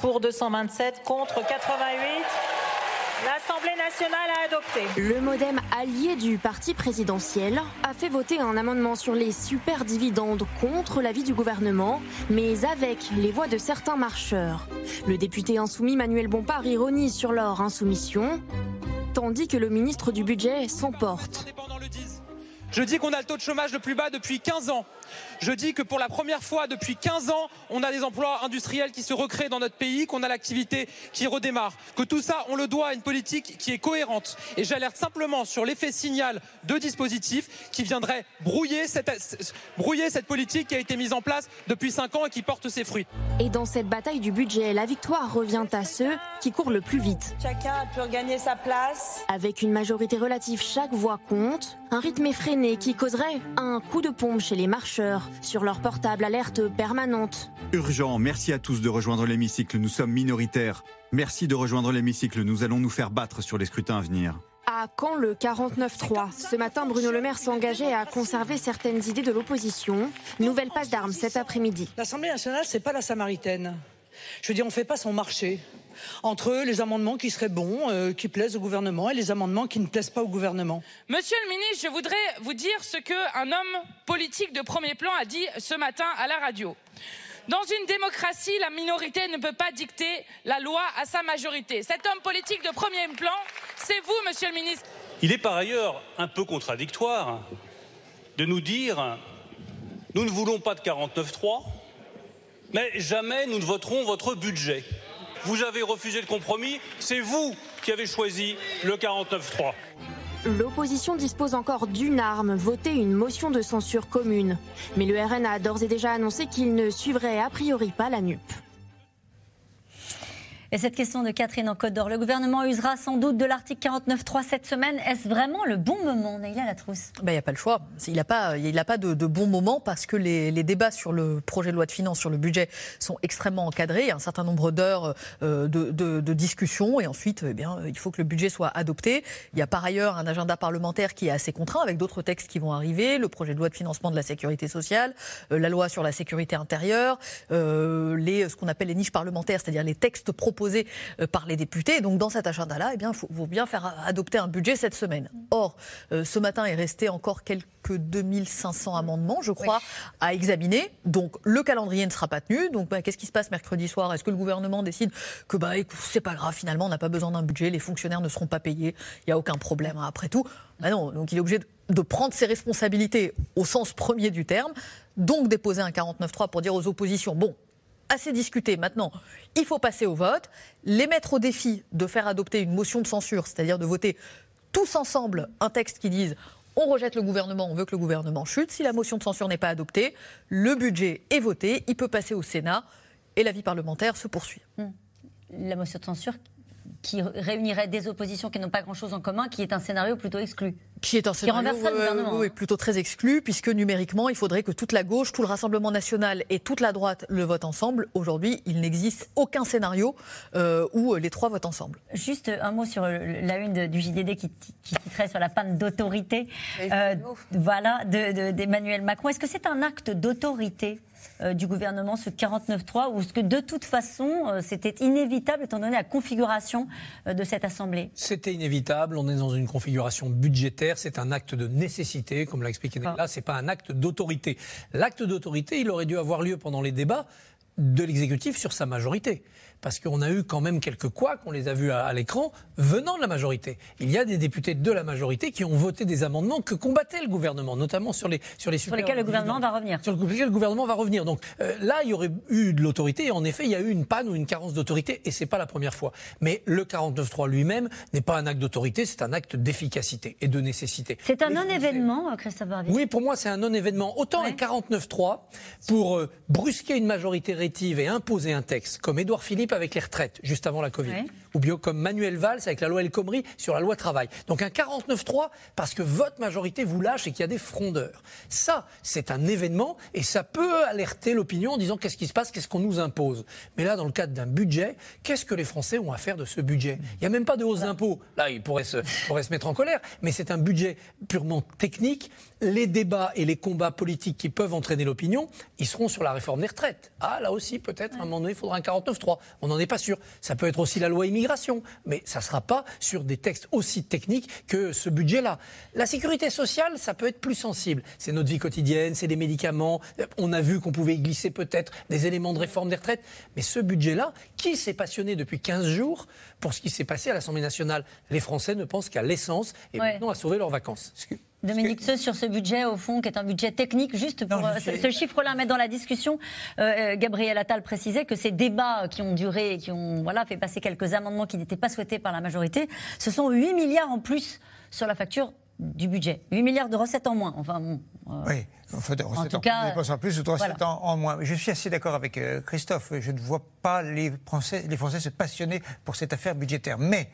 Speaker 14: Pour 227 contre 88. L'Assemblée nationale a adopté.
Speaker 15: Le modem allié du parti présidentiel a fait voter un amendement sur les superdividendes contre l'avis du gouvernement, mais avec les voix de certains marcheurs. Le député insoumis Manuel Bompard ironise sur leur insoumission, tandis que le ministre du Budget s'emporte.
Speaker 19: Je dis qu'on a le taux de chômage le plus bas depuis 15 ans. Je dis que pour la première fois depuis 15 ans, on a des emplois industriels qui se recréent dans notre pays, qu'on a l'activité qui redémarre. Que tout ça, on le doit à une politique qui est cohérente. Et j'alerte simplement sur l'effet signal de dispositifs qui viendraient brouiller cette, brouiller cette politique qui a été mise en place depuis 5 ans et qui porte ses fruits.
Speaker 15: Et dans cette bataille du budget, la victoire revient à ceux qui courent le plus vite.
Speaker 14: Chacun a pu regagner sa place.
Speaker 15: Avec une majorité relative, chaque voix compte. Un rythme effréné qui causerait un coup de pompe chez les marcheurs sur leur portable alerte permanente.
Speaker 20: Urgent, merci à tous de rejoindre l'hémicycle, nous sommes minoritaires. Merci de rejoindre l'hémicycle, nous allons nous faire battre sur les scrutins à venir.
Speaker 15: À quand le 49-3 Ce matin, Bruno Le Maire s'engageait à conserver certaines idées de l'opposition. Nouvelle passe d'armes cet après-midi.
Speaker 21: L'Assemblée nationale, c'est pas la Samaritaine. Je veux dire, on fait pas son marché entre les amendements qui seraient bons, euh, qui plaisent au gouvernement, et les amendements qui ne plaisent pas au gouvernement.
Speaker 22: Monsieur le ministre, je voudrais vous dire ce qu'un homme politique de premier plan a dit ce matin à la radio. Dans une démocratie, la minorité ne peut pas dicter la loi à sa majorité. Cet homme politique de premier plan, c'est vous, monsieur le ministre.
Speaker 7: Il est par ailleurs un peu contradictoire de nous dire nous ne voulons pas de 49-3, mais jamais nous ne voterons votre budget. Vous avez refusé le compromis, c'est vous qui avez choisi le 49-3.
Speaker 15: L'opposition dispose encore d'une arme, voter une motion de censure commune. Mais le RN a d'ores et déjà annoncé qu'il ne suivrait a priori pas la NUP.
Speaker 1: Et cette question de Catherine en Côte d'Or, le gouvernement usera sans doute de l'article 49.3 cette semaine. Est-ce vraiment le bon moment, Naïla Latrousse
Speaker 3: Il ben, n'y a pas le choix. Il n'a pas, il a pas de, bon moment parce que les, débats sur le projet de loi de finances, sur le budget, sont extrêmement encadrés. Il y a un certain nombre d'heures euh, de, discussion et ensuite, eh bien, il faut que le budget soit adopté. Il y a par ailleurs un agenda parlementaire qui est assez contraint avec d'autres textes qui vont arriver, le projet de loi de financement de la sécurité sociale, euh, la loi sur la sécurité intérieure, euh, ce qu'on appelle les niches parlementaires, c'est-à-dire les textes proposés proposé euh, par les députés. donc dans cet agenda-là, eh bien, il faut, bien faire adopter un budget cette semaine. Or, euh, ce matin est resté encore quelques 2500 amendements, je crois, à examiner. Donc le calendrier ne sera pas tenu. Donc bah, qu'est-ce qui se passe mercredi soir? Est-ce que le gouvernement décide que bah c'est pas grave, finalement on n'a pas besoin d'un budget, les fonctionnaires ne seront pas payés, il n'y a aucun problème hein, après tout bah non, donc il est obligé de prendre ses responsabilités au sens premier du terme, donc déposer un 49.3 pour dire aux oppositions, bon, assez discuté. Maintenant, il faut passer au vote, les mettre au défi de faire adopter une motion de censure, c'est-à-dire de voter tous ensemble un texte qui dise on rejette le gouvernement, on veut que le gouvernement chute. Si la motion de censure n'est pas adoptée, le budget est voté, il peut passer au Sénat et la vie parlementaire se poursuit.
Speaker 1: Hmm. La motion de censure qui réunirait des oppositions qui n'ont pas grand-chose en commun, qui est un scénario plutôt exclu.
Speaker 3: Qui est un scénario
Speaker 1: le
Speaker 3: euh, oui, plutôt très exclu, puisque numériquement, il faudrait que toute la gauche, tout le Rassemblement national et toute la droite le votent ensemble. Aujourd'hui, il n'existe aucun scénario euh, où les trois votent ensemble.
Speaker 1: Juste un mot sur la une de- du JDD qui, qui titrait sur la panne d'autorité euh, voilà, de- de- d'Emmanuel Macron. Est-ce que c'est un acte d'autorité? euh, du gouvernement, ce 49-3, ou est-ce que de toute façon, euh, c'était inévitable étant donné la configuration euh, de cette Assemblée
Speaker 2: C'était inévitable. On est dans une configuration budgétaire. C'est un acte de nécessité, comme l'a expliqué Néla. C'est pas un acte d'autorité. L'acte d'autorité, il aurait dû avoir lieu pendant les débats de l'exécutif sur sa majorité. Parce qu'on a eu quand même quelques couacs, on les a vus à, à l'écran, venant de la majorité. Il y a des députés de la majorité qui ont voté des amendements que combattait le gouvernement, notamment sur les sur les
Speaker 1: Sur lesquels le gouvernement va revenir.
Speaker 2: sur lequel le gouvernement va revenir. Donc euh, là, il y aurait eu de l'autorité. Et en effet, il y a eu une panne ou une carence d'autorité, et c'est pas la première fois. Mais le 49.3 lui-même n'est pas un acte d'autorité, c'est un acte d'efficacité et de nécessité.
Speaker 1: C'est un non-événement, Christophe Barbier
Speaker 2: Oui, pour moi, c'est un non-événement. Autant un 49.3 pour euh, brusquer une majorité rétive et imposer un texte, comme Édouard Philippe avec les retraites, juste avant la Covid. Ou bien comme Manuel Valls avec la loi El Khomri sur la loi travail. Donc un 49.3 parce que votre majorité vous lâche et qu'il y a des frondeurs. Ça, c'est un événement et ça peut alerter l'opinion en disant qu'est-ce qui se passe, qu'est-ce qu'on nous impose. Mais là, dans le cadre d'un budget, qu'est-ce que les Français ont à faire de ce budget? Il n'y a même pas de hausse d'impôts. Là, ils pourraient se, pourraient se mettre en colère, mais c'est un budget purement technique. Les débats et les combats politiques qui peuvent entraîner l'opinion, ils seront sur la réforme des retraites. Ah, là aussi, peut-être, à un moment donné, il faudra un 49.3. On n'en est pas sûr. Ça peut être aussi la loi immigration, mais ça ne sera pas sur des textes aussi techniques que ce budget-là. La sécurité sociale, ça peut être plus sensible. C'est notre vie quotidienne, c'est des médicaments. On a vu qu'on pouvait y glisser peut-être des éléments de réforme des retraites. Mais ce budget-là, qui s'est passionné depuis 15 jours pour ce qui s'est passé à l'Assemblée nationale? Les Français ne pensent qu'à l'essence et
Speaker 1: Ouais.
Speaker 2: maintenant à sauver leurs vacances.
Speaker 1: Dominique Seux, sur ce budget, au fond, qui est un budget technique, juste pour
Speaker 2: Non,
Speaker 1: euh, ce, chiffre-là mettre dans la discussion, euh, euh, Gabriel Attal précisait que ces débats qui ont duré et qui ont voilà, fait passer quelques amendements qui n'étaient pas souhaités par la majorité, ce sont 8 milliards en plus sur la facture du budget. 8 milliards de recettes en moins. Enfin, bon, euh,
Speaker 5: Oui, enfin, de recettes
Speaker 1: tout
Speaker 5: en,
Speaker 1: cas,
Speaker 5: plus, en plus ou de recettes
Speaker 1: voilà.
Speaker 5: en, en moins. Je suis assez d'accord avec euh, Christophe. Je ne vois pas les Français, les Français se passionner pour cette affaire budgétaire. Mais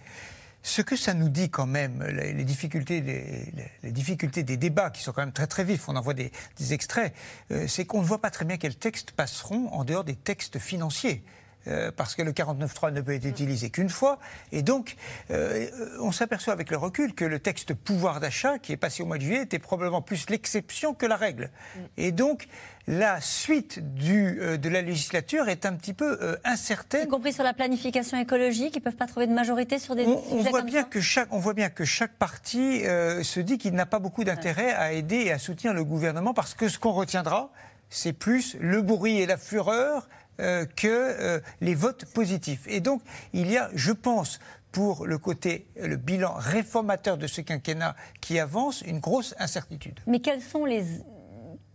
Speaker 5: ce que ça nous dit quand même, les, les difficultés, des- les, les difficultés des débats qui sont quand même très très vifs, on en voit des, des extraits, euh, c'est qu'on ne voit pas très bien quels textes passeront en dehors des textes financiers. Euh, parce que le 49.3 ne peut être utilisé qu'une fois. Et donc, euh, on s'aperçoit avec le recul que le texte pouvoir d'achat, qui est passé au mois de juillet, était probablement plus l'exception que la règle. Et donc, la suite du, euh, de la législature est un petit peu euh, incertaine.
Speaker 1: y compris sur la planification écologique, ils ne peuvent pas trouver de majorité sur des
Speaker 5: On, on voit
Speaker 1: comme
Speaker 5: bien
Speaker 1: ça
Speaker 5: que chaque, on voit bien que chaque parti euh, se dit qu'il n'a pas beaucoup d'intérêt à aider et à soutenir le gouvernement parce que ce qu'on retiendra, c'est plus le bruit et la fureur que les votes positifs. Et donc, il y a, je pense, pour le côté, le bilan réformateur de ce quinquennat qui avance, une grosse incertitude.
Speaker 1: Mais quels sont les.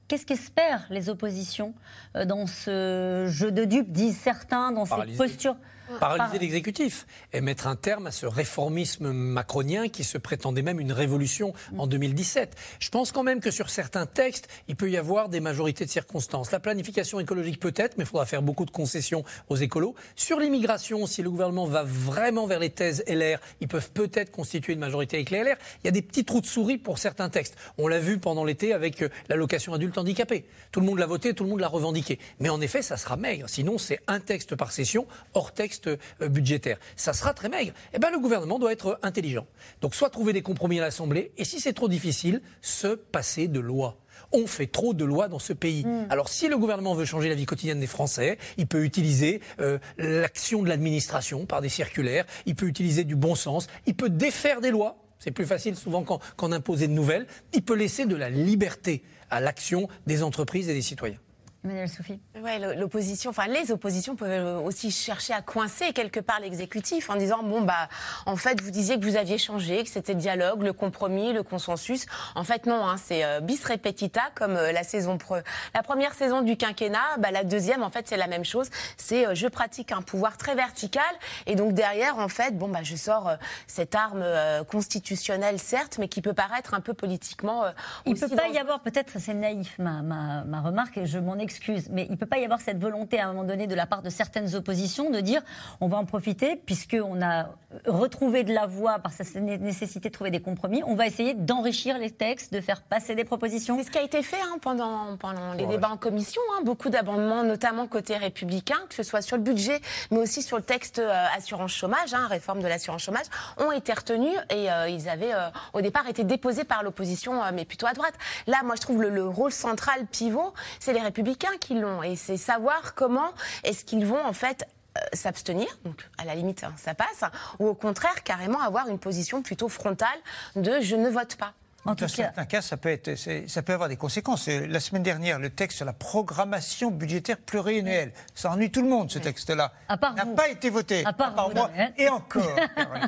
Speaker 1: Qu'est-ce qu'espèrent les oppositions euh, dans ce jeu de dupes, disent certains, dans cette posture?
Speaker 2: Paralyser
Speaker 1: Par-
Speaker 2: l'exécutif et mettre un terme à ce réformisme macronien qui se prétendait même une révolution en 2017. Je pense quand même que sur certains textes, il peut y avoir des majorités de circonstances. La planification écologique peut-être, mais il faudra faire beaucoup de concessions aux écolos. Sur l'immigration, si le gouvernement va vraiment vers les thèses LR, ils peuvent peut-être constituer une majorité avec les LR. Il y a des petits trous de souris pour certains textes. On l'a vu pendant l'été avec euh, l'allocation adulte handicapé. Tout le monde l'a voté, tout le monde l'a revendiqué. Mais en effet, ça sera maigre. Sinon, c'est un texte par session, hors texte euh, budgétaire. Ça sera très maigre. Eh ben, le gouvernement doit être intelligent. Donc, soit trouver des compromis à l'Assemblée, et si c'est trop difficile, se passer de loi. On fait trop de lois dans ce pays. Alors, si le gouvernement veut changer la vie quotidienne des Français, il peut utiliser euh, l'action de l'administration par des circulaires, il peut utiliser du bon sens, il peut défaire des lois. C'est plus facile souvent qu'en qu'en imposer de nouvelles. Il peut laisser de la liberté à l'action des entreprises et des citoyens.
Speaker 1: Emmanuel Soufi.
Speaker 4: Ouais, le- l'opposition, enfin les oppositions peuvent aussi chercher à coincer quelque part l'exécutif en disant bon bah en fait vous disiez que vous aviez changé, que c'était le dialogue, le compromis, le consensus. En fait non, hein, c'est euh, bis repetita comme euh, la saison pre- la première saison du quinquennat, bah, la deuxième en fait c'est la même chose. C'est euh, je pratique un pouvoir très vertical et donc derrière en fait bon bah je sors euh, cette arme euh, constitutionnelle certes, mais qui peut paraître un peu politiquement. euh,
Speaker 1: Il ne
Speaker 4: aussi
Speaker 1: peut pas y avoir, peut-être c'est naïf ma, ma, ma remarque, et je m'en excuse, mais il ne peut pas y avoir cette volonté à un moment donné de la part de certaines oppositions de dire on va en profiter puisqu'on a retrouver de la voix par sa nécessité de trouver des compromis. On va essayer d'enrichir les textes, de faire passer des propositions.
Speaker 4: C'est ce qui a été fait hein, pendant, pendant les débats en commission. Hein. beaucoup d'amendements, notamment côté républicain, que ce soit sur le budget, mais aussi sur le texte euh, assurance chômage, hein, réforme de l'assurance chômage, ont été retenus et euh, ils avaient euh, au départ été déposés par l'opposition, mais plutôt à droite. Là, moi, je trouve le, le rôle central pivot, c'est les républicains qui l'ont. Et c'est savoir comment est-ce qu'ils vont en fait euh, s'abstenir, donc à la limite hein, ça passe, ou au contraire carrément avoir une position plutôt frontale de je ne vote pas.
Speaker 5: En Dans certains cas, ça peut, être, ça peut avoir des conséquences. La semaine dernière, le texte sur la programmation budgétaire pluriannuelle, ça ennuie tout le monde, ce texte-là. N'a pas été voté.
Speaker 1: À part,
Speaker 5: moi, et encore,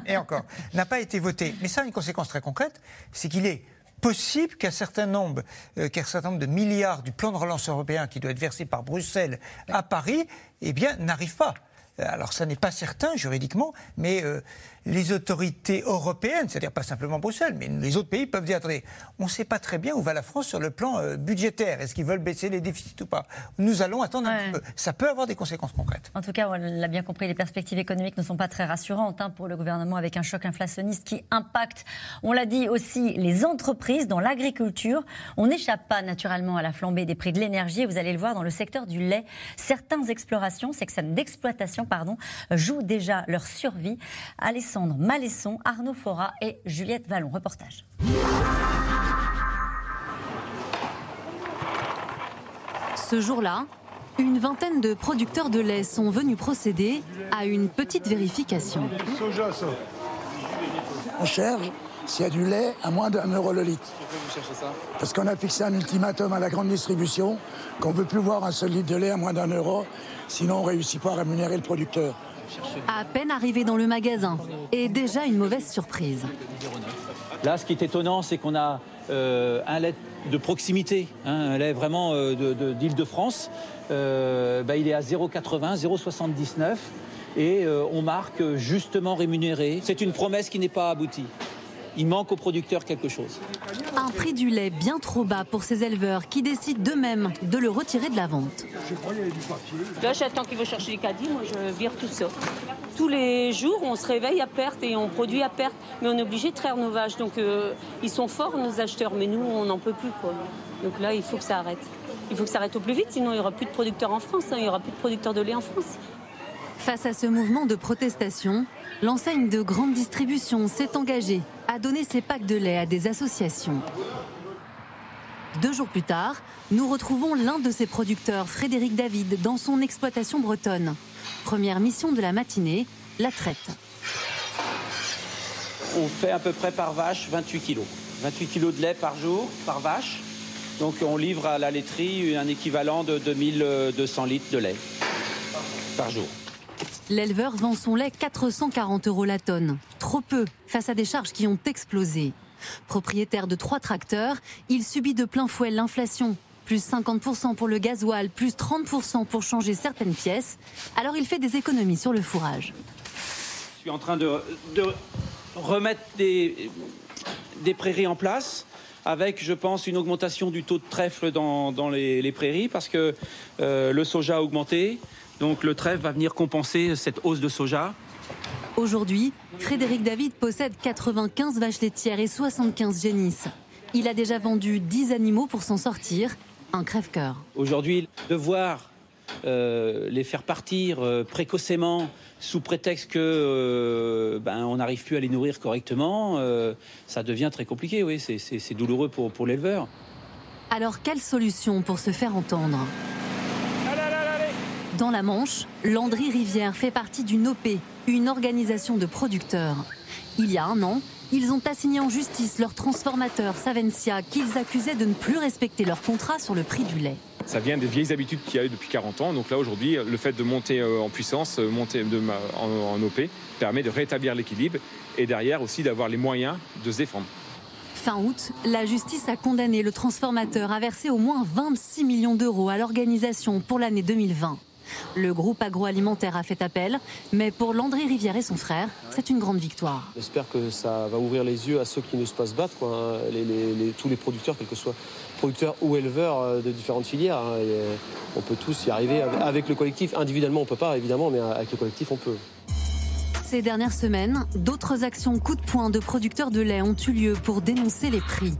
Speaker 5: et encore, n'a pas été voté. Mais ça a une conséquence très concrète, c'est qu'il est possible qu'un certain nombre, euh, qu'un certain nombre de milliards du plan de relance européen qui doit être versé par Bruxelles à Paris, eh bien, n'arrive pas. Alors, ça n'est pas certain juridiquement, mais euh, les autorités européennes, c'est-à-dire pas simplement Bruxelles, mais les autres pays peuvent dire attendez, on ne sait pas très bien où va la France sur le plan euh, budgétaire. Est-ce qu'ils veulent baisser les déficits ou pas? Nous allons attendre un petit peu. Ça peut avoir des conséquences concrètes.
Speaker 1: En tout cas, on l'a bien compris, les perspectives économiques ne sont pas très rassurantes hein, pour le gouvernement avec un choc inflationniste qui impacte, on l'a dit aussi, les entreprises dans l'agriculture. On n'échappe pas naturellement à la flambée des prix de l'énergie. Vous allez le voir dans le secteur du lait. Certaines explorations, sections d'exploitation, pardon, jouent déjà leur survie. Alessandre Malesson, Arnaud Fora et Juliette Vallon. Reportage.
Speaker 23: Ce jour-là, une vingtaine de producteurs de lait sont venus procéder à une petite vérification.
Speaker 24: On cherche s'il y a du lait à moins d'un euro le litre. Parce qu'on a fixé un ultimatum à la grande distribution qu'on ne veut plus voir un seul litre de lait à moins d'un euro, sinon on ne réussit pas à rémunérer le producteur.
Speaker 23: À peine arrivé dans le magasin, et déjà une mauvaise surprise.
Speaker 25: Là, ce qui est étonnant, c'est qu'on a euh, un lait de proximité, hein, un lait vraiment euh, d'Île-de-France. Euh, bah, il est à 0,80, 0,79 et on marque justement rémunéré. C'est une promesse qui n'est pas aboutie il manque aux producteurs quelque chose.
Speaker 23: Un prix du lait bien trop bas pour ces éleveurs qui décident d'eux-mêmes de le retirer de la vente.
Speaker 26: Là, j'attends qu'ils vont chercher les caddies, moi je vire tout ça. Tous les jours, on se réveille à perte et on produit à perte, mais on est obligé de traire nos vaches. Donc euh, ils sont forts, nos acheteurs, mais nous, on n'en peut plus. Quoi. Donc là, il faut que ça arrête. Il faut que ça arrête au plus vite, sinon il n'y aura plus de producteurs en France, hein. il n'y aura plus de producteurs de lait en France.
Speaker 23: Face à ce mouvement de protestation, l'enseigne de grande distribution s'est engagée à donner ses packs de lait à des associations. Deux jours plus tard, nous retrouvons l'un de ses producteurs, Frédéric David, dans son exploitation bretonne. Première mission de la matinée, la traite.
Speaker 25: On fait à peu près par vache 28 kilos. 28 kilos de lait par jour, par vache. Donc on livre à la laiterie un équivalent de 2200 litres de lait par jour.
Speaker 23: L'éleveur vend son lait 440 euros la tonne. Trop peu face à des charges qui ont explosé. Propriétaire de trois tracteurs, il subit de plein fouet l'inflation. Plus 50% pour le gasoil, plus 30% pour changer certaines pièces. Alors il fait des économies sur le fourrage.
Speaker 25: Je suis en train de, remettre des, prairies en place avec, je pense, une augmentation du taux de trèfle dans, les, prairies parce que euh, le soja a augmenté, donc le trèfle va venir compenser cette hausse de soja.
Speaker 23: Aujourd'hui, Frédéric David possède 95 vaches laitières et 75 génisses. Il a déjà vendu 10 animaux pour s'en sortir. Un crève-cœur.
Speaker 25: Aujourd'hui, devoir euh, les faire partir euh, précocement sous prétexte que euh, ben, on n'arrive plus à les nourrir correctement, ça devient très compliqué. Oui, c'est douloureux pour, pour l'éleveur.
Speaker 23: Alors, quelle solution pour se faire entendre? Dans la Manche, Landry Rivière fait partie d'une OP, une organisation de producteurs. Il y a un an, ils ont assigné en justice leur transformateur Savencia qu'ils accusaient de ne plus respecter leur contrat sur le prix du lait.
Speaker 27: Ça vient des vieilles habitudes qu'il y a eu depuis 40 ans. Donc là, aujourd'hui, le fait de monter euh, en puissance, euh, monter en OP, permet de rétablir l'équilibre et derrière aussi d'avoir les moyens de se défendre.
Speaker 23: Fin août, la justice a condamné le transformateur à verser au moins 26 millions d'euros à l'organisation pour l'année 2020. Le groupe agroalimentaire a fait appel, mais pour Landry Rivière et son frère, c'est une grande victoire.
Speaker 28: J'espère que ça va ouvrir les yeux à ceux qui ne se passent battre, quoi, hein. tous les producteurs, quels que soient producteurs ou éleveurs euh, de différentes filières. Hein. Euh, on peut tous y arriver avec le collectif. Individuellement, on ne peut pas, évidemment, mais avec le collectif, on peut.
Speaker 23: Ces dernières semaines, d'autres actions coup de poing de producteurs de lait ont eu lieu pour dénoncer les prix.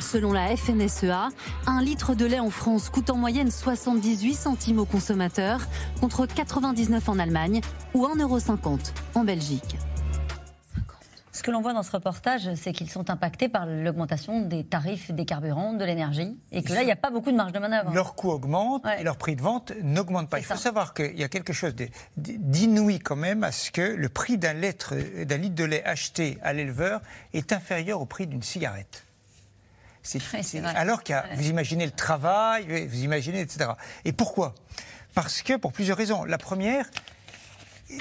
Speaker 23: Selon la FNSEA, un litre de lait en France coûte en moyenne 78 centimes aux consommateurs contre 99 en Allemagne ou 1,50€ en Belgique.
Speaker 1: Ce que l'on voit dans ce reportage, c'est qu'ils sont impactés par l'augmentation des tarifs des carburants, de l'énergie, et que là, il n'y a pas beaucoup de marge de manœuvre.
Speaker 5: Leur coût augmente et leur prix de vente n'augmente pas. Il faut savoir qu'il y a quelque chose d'inouï quand même à ce que le prix d'un litre, d'un litre de lait acheté à l'éleveur est inférieur au prix d'une cigarette. alors qu'il vous imaginez le travail, vous imaginez, etc. Et pourquoi? Parce que, pour plusieurs raisons. La première,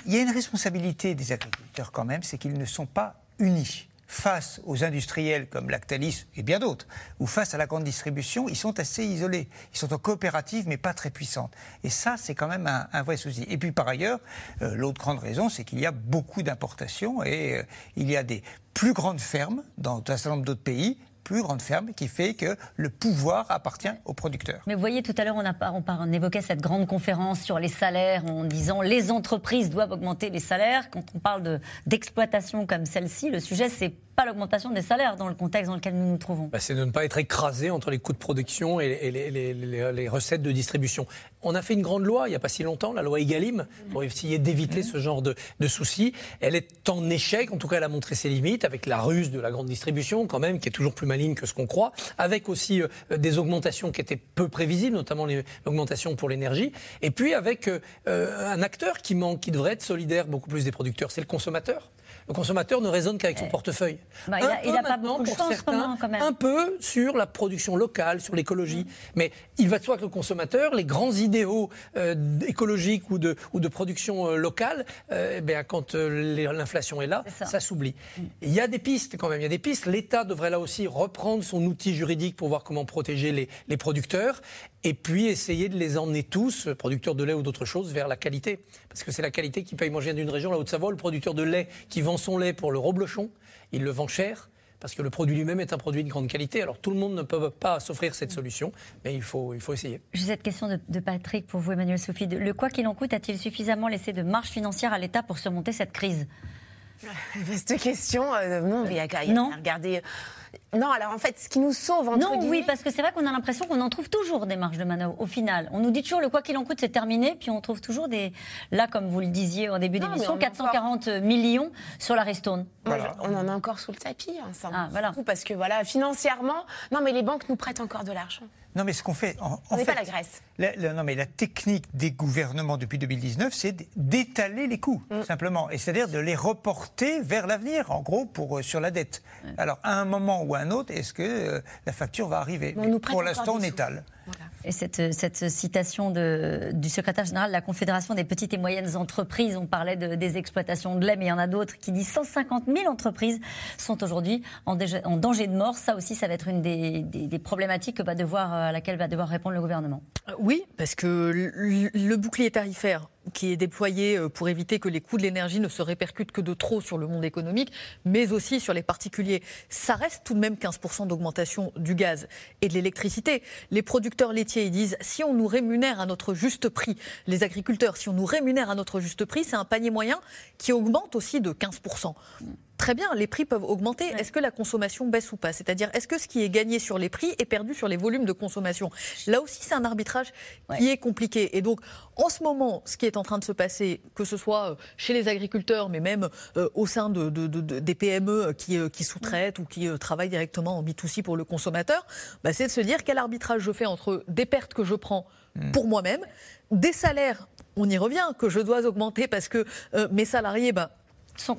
Speaker 5: il y a une responsabilité des agriculteurs quand même, c'est qu'ils ne sont pas unis face aux industriels comme Lactalis et bien d'autres, ou face à la grande distribution, ils sont assez isolés. Ils sont en coopérative, mais pas très puissantes. Et ça, c'est quand même un, vrai souci. Et puis par ailleurs, euh, l'autre grande raison, c'est qu'il y a beaucoup d'importations et euh, il y a des plus grandes fermes dans un certain nombre d'autres pays plus grande ferme qui fait que le pouvoir appartient aux producteurs.
Speaker 1: Mais vous voyez, tout à l'heure, on, on, évoquait cette grande conférence sur les salaires en disant les entreprises doivent augmenter les salaires. Quand on parle d'exploitation comme celle-ci, le sujet, c'est pas l'augmentation des salaires dans le contexte dans lequel nous nous trouvons.
Speaker 2: Bah, c'est de ne pas être écrasé entre les coûts de production et, les, recettes de distribution. On a fait une grande loi il n'y a pas si longtemps, la loi Egalim, pour essayer d'éviter mmh. ce genre de, soucis. Elle est en échec, en tout cas elle a montré ses limites, avec la ruse de la grande distribution quand même, qui est toujours plus maligne que ce qu'on croit, avec aussi euh, des augmentations qui étaient peu prévisibles, notamment l'augmentation pour l'énergie, et puis avec euh, un acteur qui manque, qui devrait être solidaire beaucoup plus des producteurs, c'est le consommateur le consommateur ne raisonne qu'avec son portefeuille.
Speaker 1: Bah, il n'a pas beaucoup de chance quand même.
Speaker 2: Un peu sur la production locale, sur l'écologie. Mais il va de soi que le consommateur, les grands idéaux euh, écologiques ou de, ou de production euh, locale, euh, eh quand l'inflation est là, ça, s'oublie. Mm. Il y a des pistes quand même, il y a des pistes. L'État devrait là aussi reprendre son outil juridique pour voir comment protéger les, les producteurs et puis essayer de les emmener tous, producteurs de lait ou d'autres choses, vers la qualité. Parce que c'est la qualité qui paye. Moi, je viens d'une région, la Haute-Savoie, le producteur de lait qui vend son lait pour le reblochon, il le vend cher parce que le produit lui-même est un produit de grande qualité. Alors tout le monde ne peut pas s'offrir cette solution, mais il faut, il faut essayer.
Speaker 1: J'ai cette question de, Patrick pour vous, Emmanuel Sophie. Le quoi qu'il en coûte a-t-il suffisamment laissé de marge financière à l'État pour surmonter cette crise?
Speaker 4: Cette question, euh, non, il y a qu'à regarder non, alors en fait, ce qui nous sauve, entre
Speaker 1: Non, oui, parce que c'est vrai qu'on a l'impression qu'on en trouve toujours des marges de manœuvre au final. On nous dit toujours le quoi qu'il en coûte, c'est terminé, puis on trouve toujours des. Là, comme vous le disiez au début d'émission, 440 millions sur la Restone.
Speaker 4: On en a encore sous le tapis, hein, ça. Ah, voilà. Parce que voilà, financièrement, non, mais les banques nous prêtent encore de l'argent.
Speaker 5: Non, mais ce qu'on fait.
Speaker 4: En, on n'est pas la Grèce.
Speaker 5: non, mais la technique des gouvernements depuis 2019, c'est d'étaler les coûts, mm. simplement. Et c'est-à-dire de les reporter vers l'avenir, en gros, pour, euh, sur la dette. Alors, à un moment ou à un autre, est-ce que euh, la facture va arriver? Pour l'instant, on étale.
Speaker 1: Et cette, cette citation de, du secrétaire général de la Confédération des petites et moyennes entreprises, on parlait de, des exploitations de lait, mais il y en a d'autres qui disent 150 000 entreprises sont aujourd'hui en, en, danger de mort. Ça aussi, ça va être une des, des, problématiques que va devoir, à laquelle va devoir répondre le gouvernement.
Speaker 3: Oui, parce que le bouclier tarifaire qui est déployé euh, pour éviter que les coûts de l'énergie ne se répercutent que de trop sur le monde économique, mais aussi sur les particuliers. Ça reste tout de même 15% d'augmentation du gaz et de l'électricité. Les producteurs laitiers, disent, si on nous rémunère à notre juste prix, les agriculteurs, si on nous rémunère à notre juste prix, c'est un panier moyen qui augmente aussi de 15% très bien, les prix peuvent augmenter. Est-ce que la consommation baisse ou pas? C'est-à-dire, est-ce que ce qui est gagné sur les prix est perdu sur les volumes de consommation? Là aussi, c'est un arbitrage qui est compliqué. Et donc, en ce moment, ce qui est en train de se passer, que ce soit euh, chez les agriculteurs, mais même euh, au sein de, des PME qui, euh, qui sous-traitent ou qui travaillent directement en B2C pour le consommateur, bah, c'est de se dire quel arbitrage je fais entre des pertes que je prends hmm. pour moi-même, des salaires, on y revient, que je dois augmenter parce que mes salariés, bah,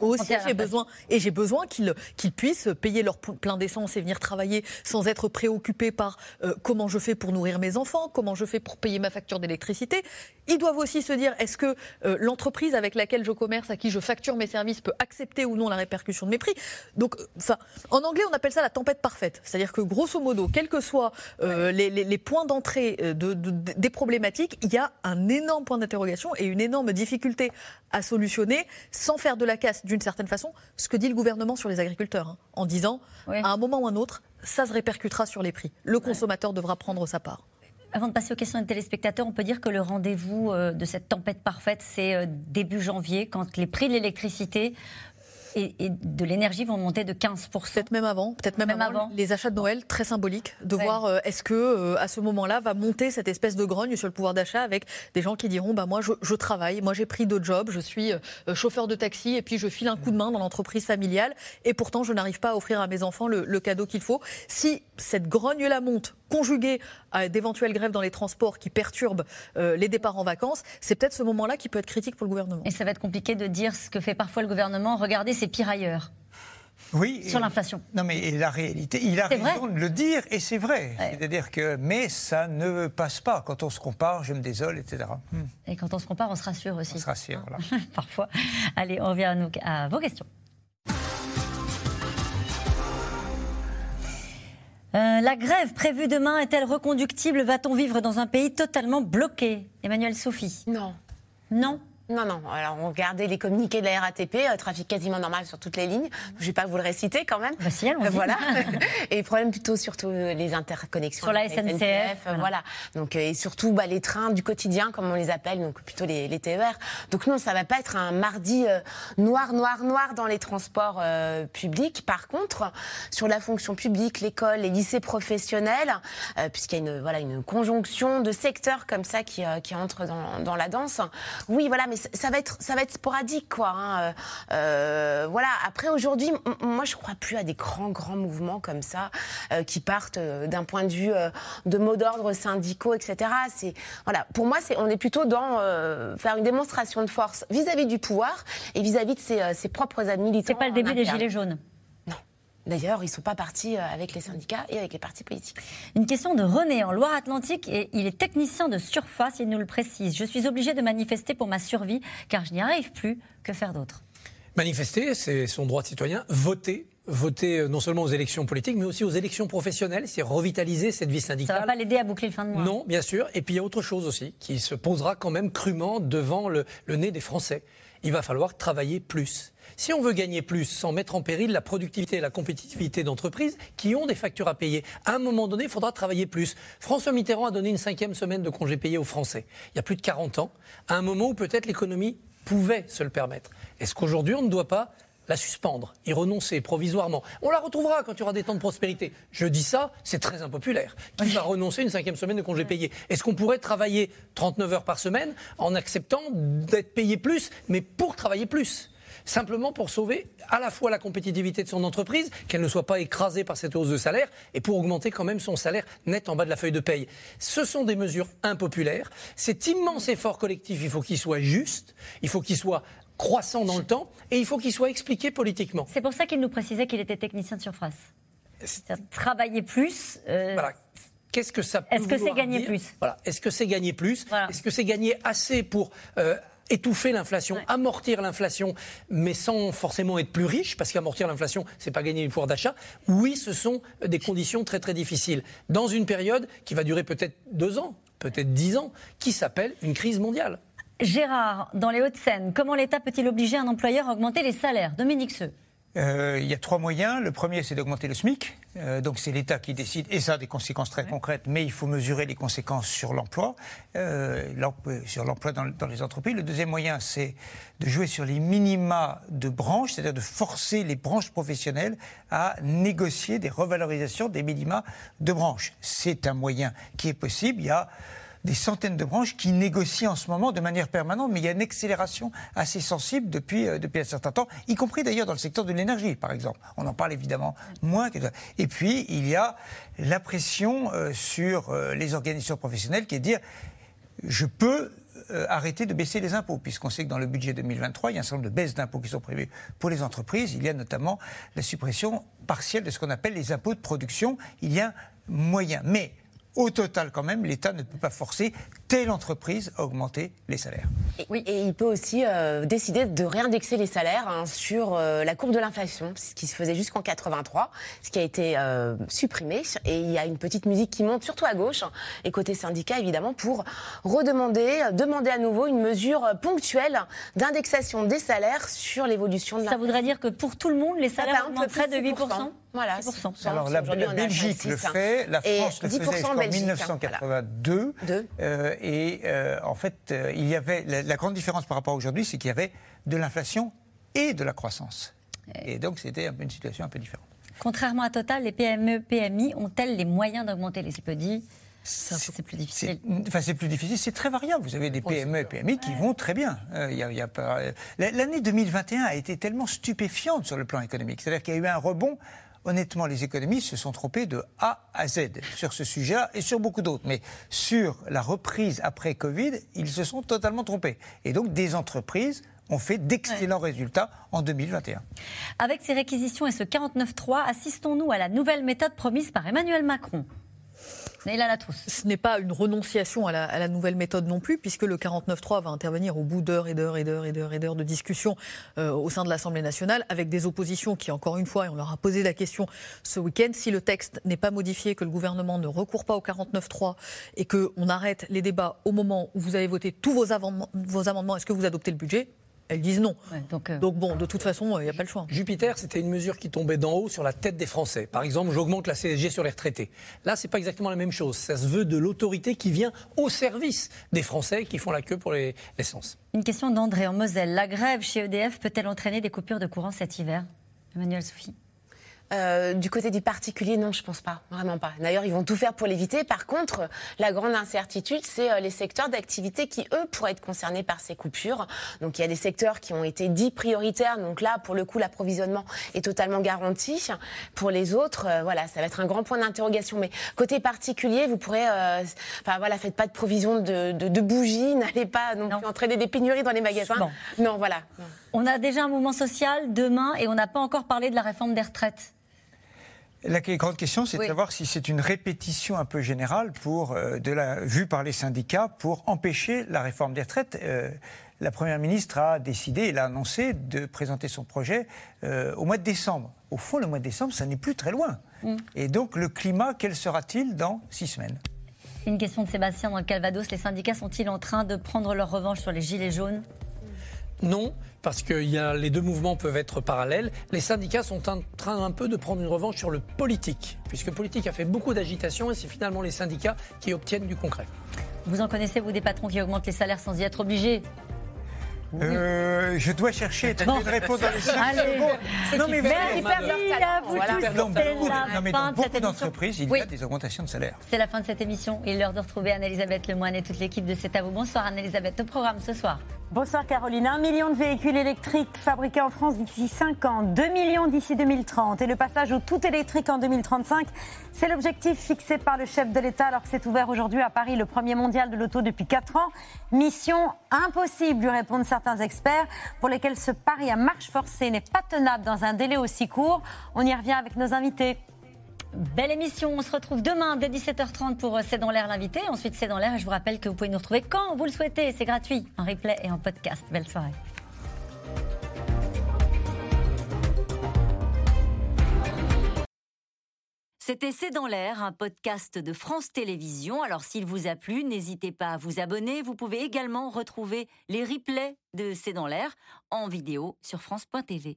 Speaker 3: aussi, j'ai besoin et j'ai besoin qu'ils qu'ils puissent payer leur plein d'essence et venir travailler sans être préoccupés par euh, comment je fais pour nourrir mes enfants, comment je fais pour payer ma facture d'électricité. Ils doivent aussi se dire est-ce que euh, l'entreprise avec laquelle je commerce, à qui je facture mes services, peut accepter ou non la répercussion de mes prix? Donc, enfin, en anglais, on appelle ça la tempête parfaite. C'est-à-dire que grosso modo, quels que soient euh, les, les, les, points d'entrée de, de, des problématiques, il y a un énorme point d'interrogation et une énorme difficulté à solutionner sans faire de la d'une certaine façon ce que dit le gouvernement sur les agriculteurs, hein, en disant à un moment ou un autre, ça se répercutera sur les prix. Le consommateur devra prendre sa part.
Speaker 1: Avant de passer aux questions des téléspectateurs, on peut dire que le rendez-vous euh, de cette tempête parfaite, c'est euh, début janvier, quand les prix de l'électricité et, et de l'énergie vont monter de 15%.
Speaker 3: Peut-être même avant, peut-être même,
Speaker 1: Même
Speaker 3: avant,
Speaker 1: avant.
Speaker 3: les achats de Noël, très symbolique, de
Speaker 1: Ouais.
Speaker 3: voir euh, est-ce que euh, à ce moment-là va monter cette espèce de grogne sur le pouvoir d'achat avec des gens qui diront bah moi je, je travaille, moi j'ai pris deux jobs, je suis euh, chauffeur de taxi et puis je file un coup de main dans l'entreprise familiale et pourtant je n'arrive pas à offrir à mes enfants le, le cadeau qu'il faut. Si cette grogne-là monte, conjuguée à d'éventuelles grèves dans les transports qui perturbent les départs en vacances, c'est peut-être ce moment-là qui peut être critique pour le gouvernement.
Speaker 1: Et ça va être compliqué de dire ce que fait parfois le gouvernement. Regardez, c'est pire ailleurs.
Speaker 5: Oui.
Speaker 1: Sur l'inflation.
Speaker 5: Non, mais la réalité, il a raison de le dire, et c'est vrai. C'est-à-dire que, mais ça ne passe pas. Quand on se compare, je me désole, etc. Hmm.
Speaker 1: Et quand on se compare, on se rassure aussi.
Speaker 5: On se rassure, voilà.
Speaker 1: Parfois. Allez, on revient à vos questions. Euh, la grève prévue demain est-elle reconductible? Va-t-on vivre dans un pays totalement bloqué? Emmanuel Sophie
Speaker 4: Non.
Speaker 1: Non?
Speaker 4: Non, non. Alors, on regardait les communiqués de la RATP, euh, trafic quasiment normal sur toutes les lignes. Je ne vais pas vous le réciter quand même.
Speaker 1: Bah si.
Speaker 4: Euh, voilà. et problème plutôt surtout euh, les interconnexions.
Speaker 1: Sur la SNCF,
Speaker 4: euh,
Speaker 1: voilà.
Speaker 4: voilà. Donc, et surtout bah, les trains du quotidien, comme on les appelle, donc plutôt les, les TER. Donc non, ça va pas être un mardi euh, noir, noir, noir dans les transports publics. Par contre, sur la fonction publique, l'école, les lycées professionnels, puisqu'il y a une, voilà, une conjonction de secteurs comme ça qui, qui entrent dans, dans la danse. Oui, voilà, mais ça- ça va être, ça va être sporadique, quoi. hein. Euh, euh, voilà. Après, aujourd'hui, moi, je crois plus à des grands, grands mouvements comme ça euh, qui partent euh, d'un point de vue de mots d'ordre syndicaux, etc. C'est voilà. Pour moi, c'est on est plutôt dans faire une démonstration de force vis-à-vis du pouvoir et vis-à-vis de ses, ses propres militants.
Speaker 1: C'est pas le début des. Gilets jaunes.
Speaker 4: D'ailleurs, ils ne sont pas partis euh, avec les syndicats et avec les partis politiques.
Speaker 1: Une question de René en Loire-Atlantique et il est technicien de surface, il nous le précise. Je suis obligé de manifester pour ma survie car je n'y arrive plus. Que faire d'autre?
Speaker 2: Manifester, c'est son droit de citoyen. Voter, voter euh, non seulement aux élections politiques, mais aussi aux élections professionnelles, c'est revitaliser cette vie
Speaker 1: Ça
Speaker 2: syndicale.
Speaker 1: va pas l'aider à boucler le fin de mois.
Speaker 2: Non, bien sûr. Et puis il y a autre chose aussi qui se posera quand même crûment devant le, le nez des Français. Il va falloir travailler plus. Si on veut gagner plus sans mettre en péril la productivité et la compétitivité d'entreprises qui ont des factures à payer, à un moment donné, il faudra travailler plus. François Mitterrand a donné une cinquième semaine de congés payés aux Français. Il y a plus de 40 ans, à un moment où peut-être l'économie pouvait se le permettre. Est-ce qu'aujourd'hui, on ne doit pas la suspendre, y renoncer provisoirement? On la retrouvera quand il y aura des temps de prospérité. Je dis ça, c'est très impopulaire. Qui va renoncer une cinquième semaine de congé payé Est-ce qu'on pourrait travailler 39 heures par semaine en acceptant d'être payé plus, mais pour travailler plus? Simplement pour sauver à la fois la compétitivité de son entreprise, qu'elle ne soit pas écrasée par cette hausse de salaire, et pour augmenter quand même son salaire net en bas de la feuille de paye. Ce sont des mesures impopulaires. Cet immense effort collectif, il faut qu'il soit juste, il faut qu'il soit croissant dans le temps et il faut qu'il soit expliqué politiquement.
Speaker 1: C'est pour ça qu'il nous précisait qu'il était technicien de surface. Travailler plus. euh,
Speaker 2: Voilà. Qu'est-ce que ça peut
Speaker 1: Est-ce que c'est gagner
Speaker 2: dire
Speaker 1: plus?
Speaker 2: Voilà. Est-ce que c'est gagner plus? Est-ce que c'est gagner assez pour euh, étouffer l'inflation, amortir l'inflation, mais sans forcément être plus riche, parce qu'amortir l'inflation, c'est pas gagner du pouvoir d'achat. Oui, ce sont des conditions très très difficiles dans une période qui va durer peut-être deux ans, peut-être dix ans, qui s'appelle une crise mondiale.
Speaker 1: Gérard, dans les Hauts-de-Seine, comment l'État peut-il obliger un employeur à augmenter les salaires? Dominique Seux.
Speaker 5: Euh, il y a trois moyens. Le premier, c'est d'augmenter le SMIC. Euh, donc, c'est l'État qui décide, et ça a des conséquences très concrètes, mais il faut mesurer les conséquences sur l'emploi, euh, sur l'emploi dans, dans les entreprises. Le deuxième moyen, c'est de jouer sur les minima de branches, c'est-à-dire de forcer les branches professionnelles à négocier des revalorisations des minima de branches. C'est un moyen qui est possible. Il y a des centaines de branches qui négocient en ce moment de manière permanente, mais il y a une accélération assez sensible depuis, euh, depuis un certain temps, y compris d'ailleurs dans le secteur de l'énergie, par exemple. On en parle évidemment moins. Que... Et puis, il y a la pression euh, sur euh, les organisations professionnelles qui est de dire je peux euh, arrêter de baisser les impôts, puisqu'on sait que dans le budget 2023, il y a un certain nombre de baisses d'impôts qui sont prévues pour les entreprises. Il y a notamment la suppression partielle de ce qu'on appelle les impôts de production. Il y a moyen. Mais au total, quand même, l'État ne peut pas forcer telle entreprise a augmenté les salaires.
Speaker 4: Et, oui. et il peut aussi euh, décider de réindexer les salaires hein, sur euh, la courbe de l'inflation, ce qui se faisait jusqu'en 83, ce qui a été euh, supprimé. Et il y a une petite musique qui monte, surtout à gauche, et côté syndicat évidemment, pour redemander, demander à nouveau une mesure ponctuelle d'indexation des salaires sur l'évolution de l'inflation.
Speaker 1: Ça voudrait dire que pour tout le monde, les salaires augmenteraient de 8%.
Speaker 4: Voilà,
Speaker 1: 6%.
Speaker 5: Alors la, la Belgique le fait, la France le faisait jusqu'en 1982. Voilà. Euh, et euh, en fait, euh, il y avait la, la, grande différence par rapport à aujourd'hui, c'est qu'il y avait de l'inflation et de la croissance. Et, donc c'était une situation un peu différente.
Speaker 1: Contrairement à Total, les PME, PMI ont-elles les moyens d'augmenter les CPD c'est plus difficile.
Speaker 5: Enfin, c'est plus difficile. C'est très variable. Vous avez des PME et PMI qui vont très bien. Euh, y a, y a pas... L'année 2021 a été tellement stupéfiante sur le plan économique. C'est-à-dire qu'il y a eu un rebond honnêtement, les économistes se sont trompés de A à Z sur ce sujet-là et sur beaucoup d'autres. Mais sur la reprise après Covid, ils se sont totalement trompés. Et donc, des entreprises ont fait d'excellents ouais. résultats en 2021.
Speaker 1: Avec ces réquisitions et ce 49.3, assistons-nous à la nouvelle méthode promise par Emmanuel Macron
Speaker 3: ce n'est pas une renonciation à la, nouvelle méthode non plus, puisque le 49.3 va intervenir au bout d'heures et d'heures et d'heures et d'heures et d'heures de discussion euh, au sein de l'Assemblée nationale, avec des oppositions qui, encore une fois, et on leur a posé la question ce week-end, si le texte n'est pas modifié, que le gouvernement ne recourt pas au 49.3 et qu'on arrête les débats au moment où vous avez voté tous vos amendements est-ce que vous adoptez le budget? Elles disent non. Ouais, donc, euh... donc, bon, de toute façon, il n'y a pas le choix.
Speaker 2: Jupiter, c'était une mesure qui tombait d'en haut sur la tête des Français. Par exemple, j'augmente la CSG sur les retraités. Là, c'est pas exactement la même chose. Ça se veut de l'autorité qui vient au service des Français qui font la queue pour l'essence.
Speaker 1: Les, une question d'André en Moselle. La grève chez EDF peut-elle entraîner des coupures de courant cet hiver? Emmanuel Sophie
Speaker 4: euh, du côté des particuliers, non, je pense pas, vraiment pas. D'ailleurs, ils vont tout faire pour l'éviter. Par contre, la grande incertitude, c'est euh, les secteurs d'activité qui, eux, pourraient être concernés par ces coupures. Donc, il y a des secteurs qui ont été dits prioritaires. Donc là, pour le coup, l'approvisionnement est totalement garanti. Pour les autres, euh, voilà, ça va être un grand point d'interrogation. Mais côté particulier, vous pourrez, enfin voilà, faites pas de provision de, de, de bougies, n'allez pas non, non, plus entraîner des pénuries dans les magasins. Non, non voilà. Non.
Speaker 1: On a déjà un mouvement social demain et on n'a pas encore parlé de la réforme des retraites.
Speaker 5: La grande question, c'est oui. de savoir si c'est une répétition un peu générale pour, euh, de la, vue par les syndicats pour empêcher la réforme des retraites. Euh, la Première ministre a décidé, elle a annoncé de présenter son projet euh, au mois de décembre. Au fond, le mois de décembre, ça n'est plus très loin. Mm. Et donc, le climat, quel sera-t-il dans six semaines?
Speaker 1: Une question de Sébastien dans le Calvados. Les syndicats sont-ils en train de prendre leur revanche sur les gilets jaunes?
Speaker 2: Non, parce que y a, les deux mouvements peuvent être parallèles. Les syndicats sont en train un peu de prendre une revanche sur le politique, puisque le politique a fait beaucoup d'agitation et c'est finalement les syndicats qui obtiennent du concret.
Speaker 1: Vous en connaissez, vous, des patrons qui augmentent les salaires sans y être obligés
Speaker 5: euh, je dois chercher bon. une réponse dans les 5 secondes.
Speaker 1: Non, mais vous à vous voilà. tous.
Speaker 5: Dans beaucoup, non, mais dans beaucoup d'entreprises, il oui. y a des augmentations de salaire.
Speaker 1: C'est la fin de cette émission. Il est l'heure de retrouver Anne-Elisabeth Lemoine et toute l'équipe de C'est à vous. Bonsoir Anne-Elisabeth. Au programme ce soir.
Speaker 29: Bonsoir Caroline. Un million de véhicules électriques fabriqués en France d'ici 5 ans, 2 millions d'ici 2030 et le passage au tout électrique en 2035. C'est l'objectif fixé par le chef de l'État alors que c'est ouvert aujourd'hui à Paris le premier mondial de l'auto depuis 4 ans. Mission impossible, lui répondent certains experts, pour lesquels ce pari à marche forcée n'est pas tenable dans un délai aussi court. On y revient avec nos invités.
Speaker 1: Belle émission. On se retrouve demain dès 17h30 pour C'est dans l'air l'invité. Ensuite, C'est dans l'air. Je vous rappelle que vous pouvez nous retrouver quand vous le souhaitez. C'est gratuit, en replay et en podcast. Belle soirée. C'était C'est dans l'air, un podcast de France Télévisions. Alors s'il vous a plu, n'hésitez pas à vous abonner. Vous pouvez également retrouver les replays de C'est dans l'air en vidéo sur France.tv.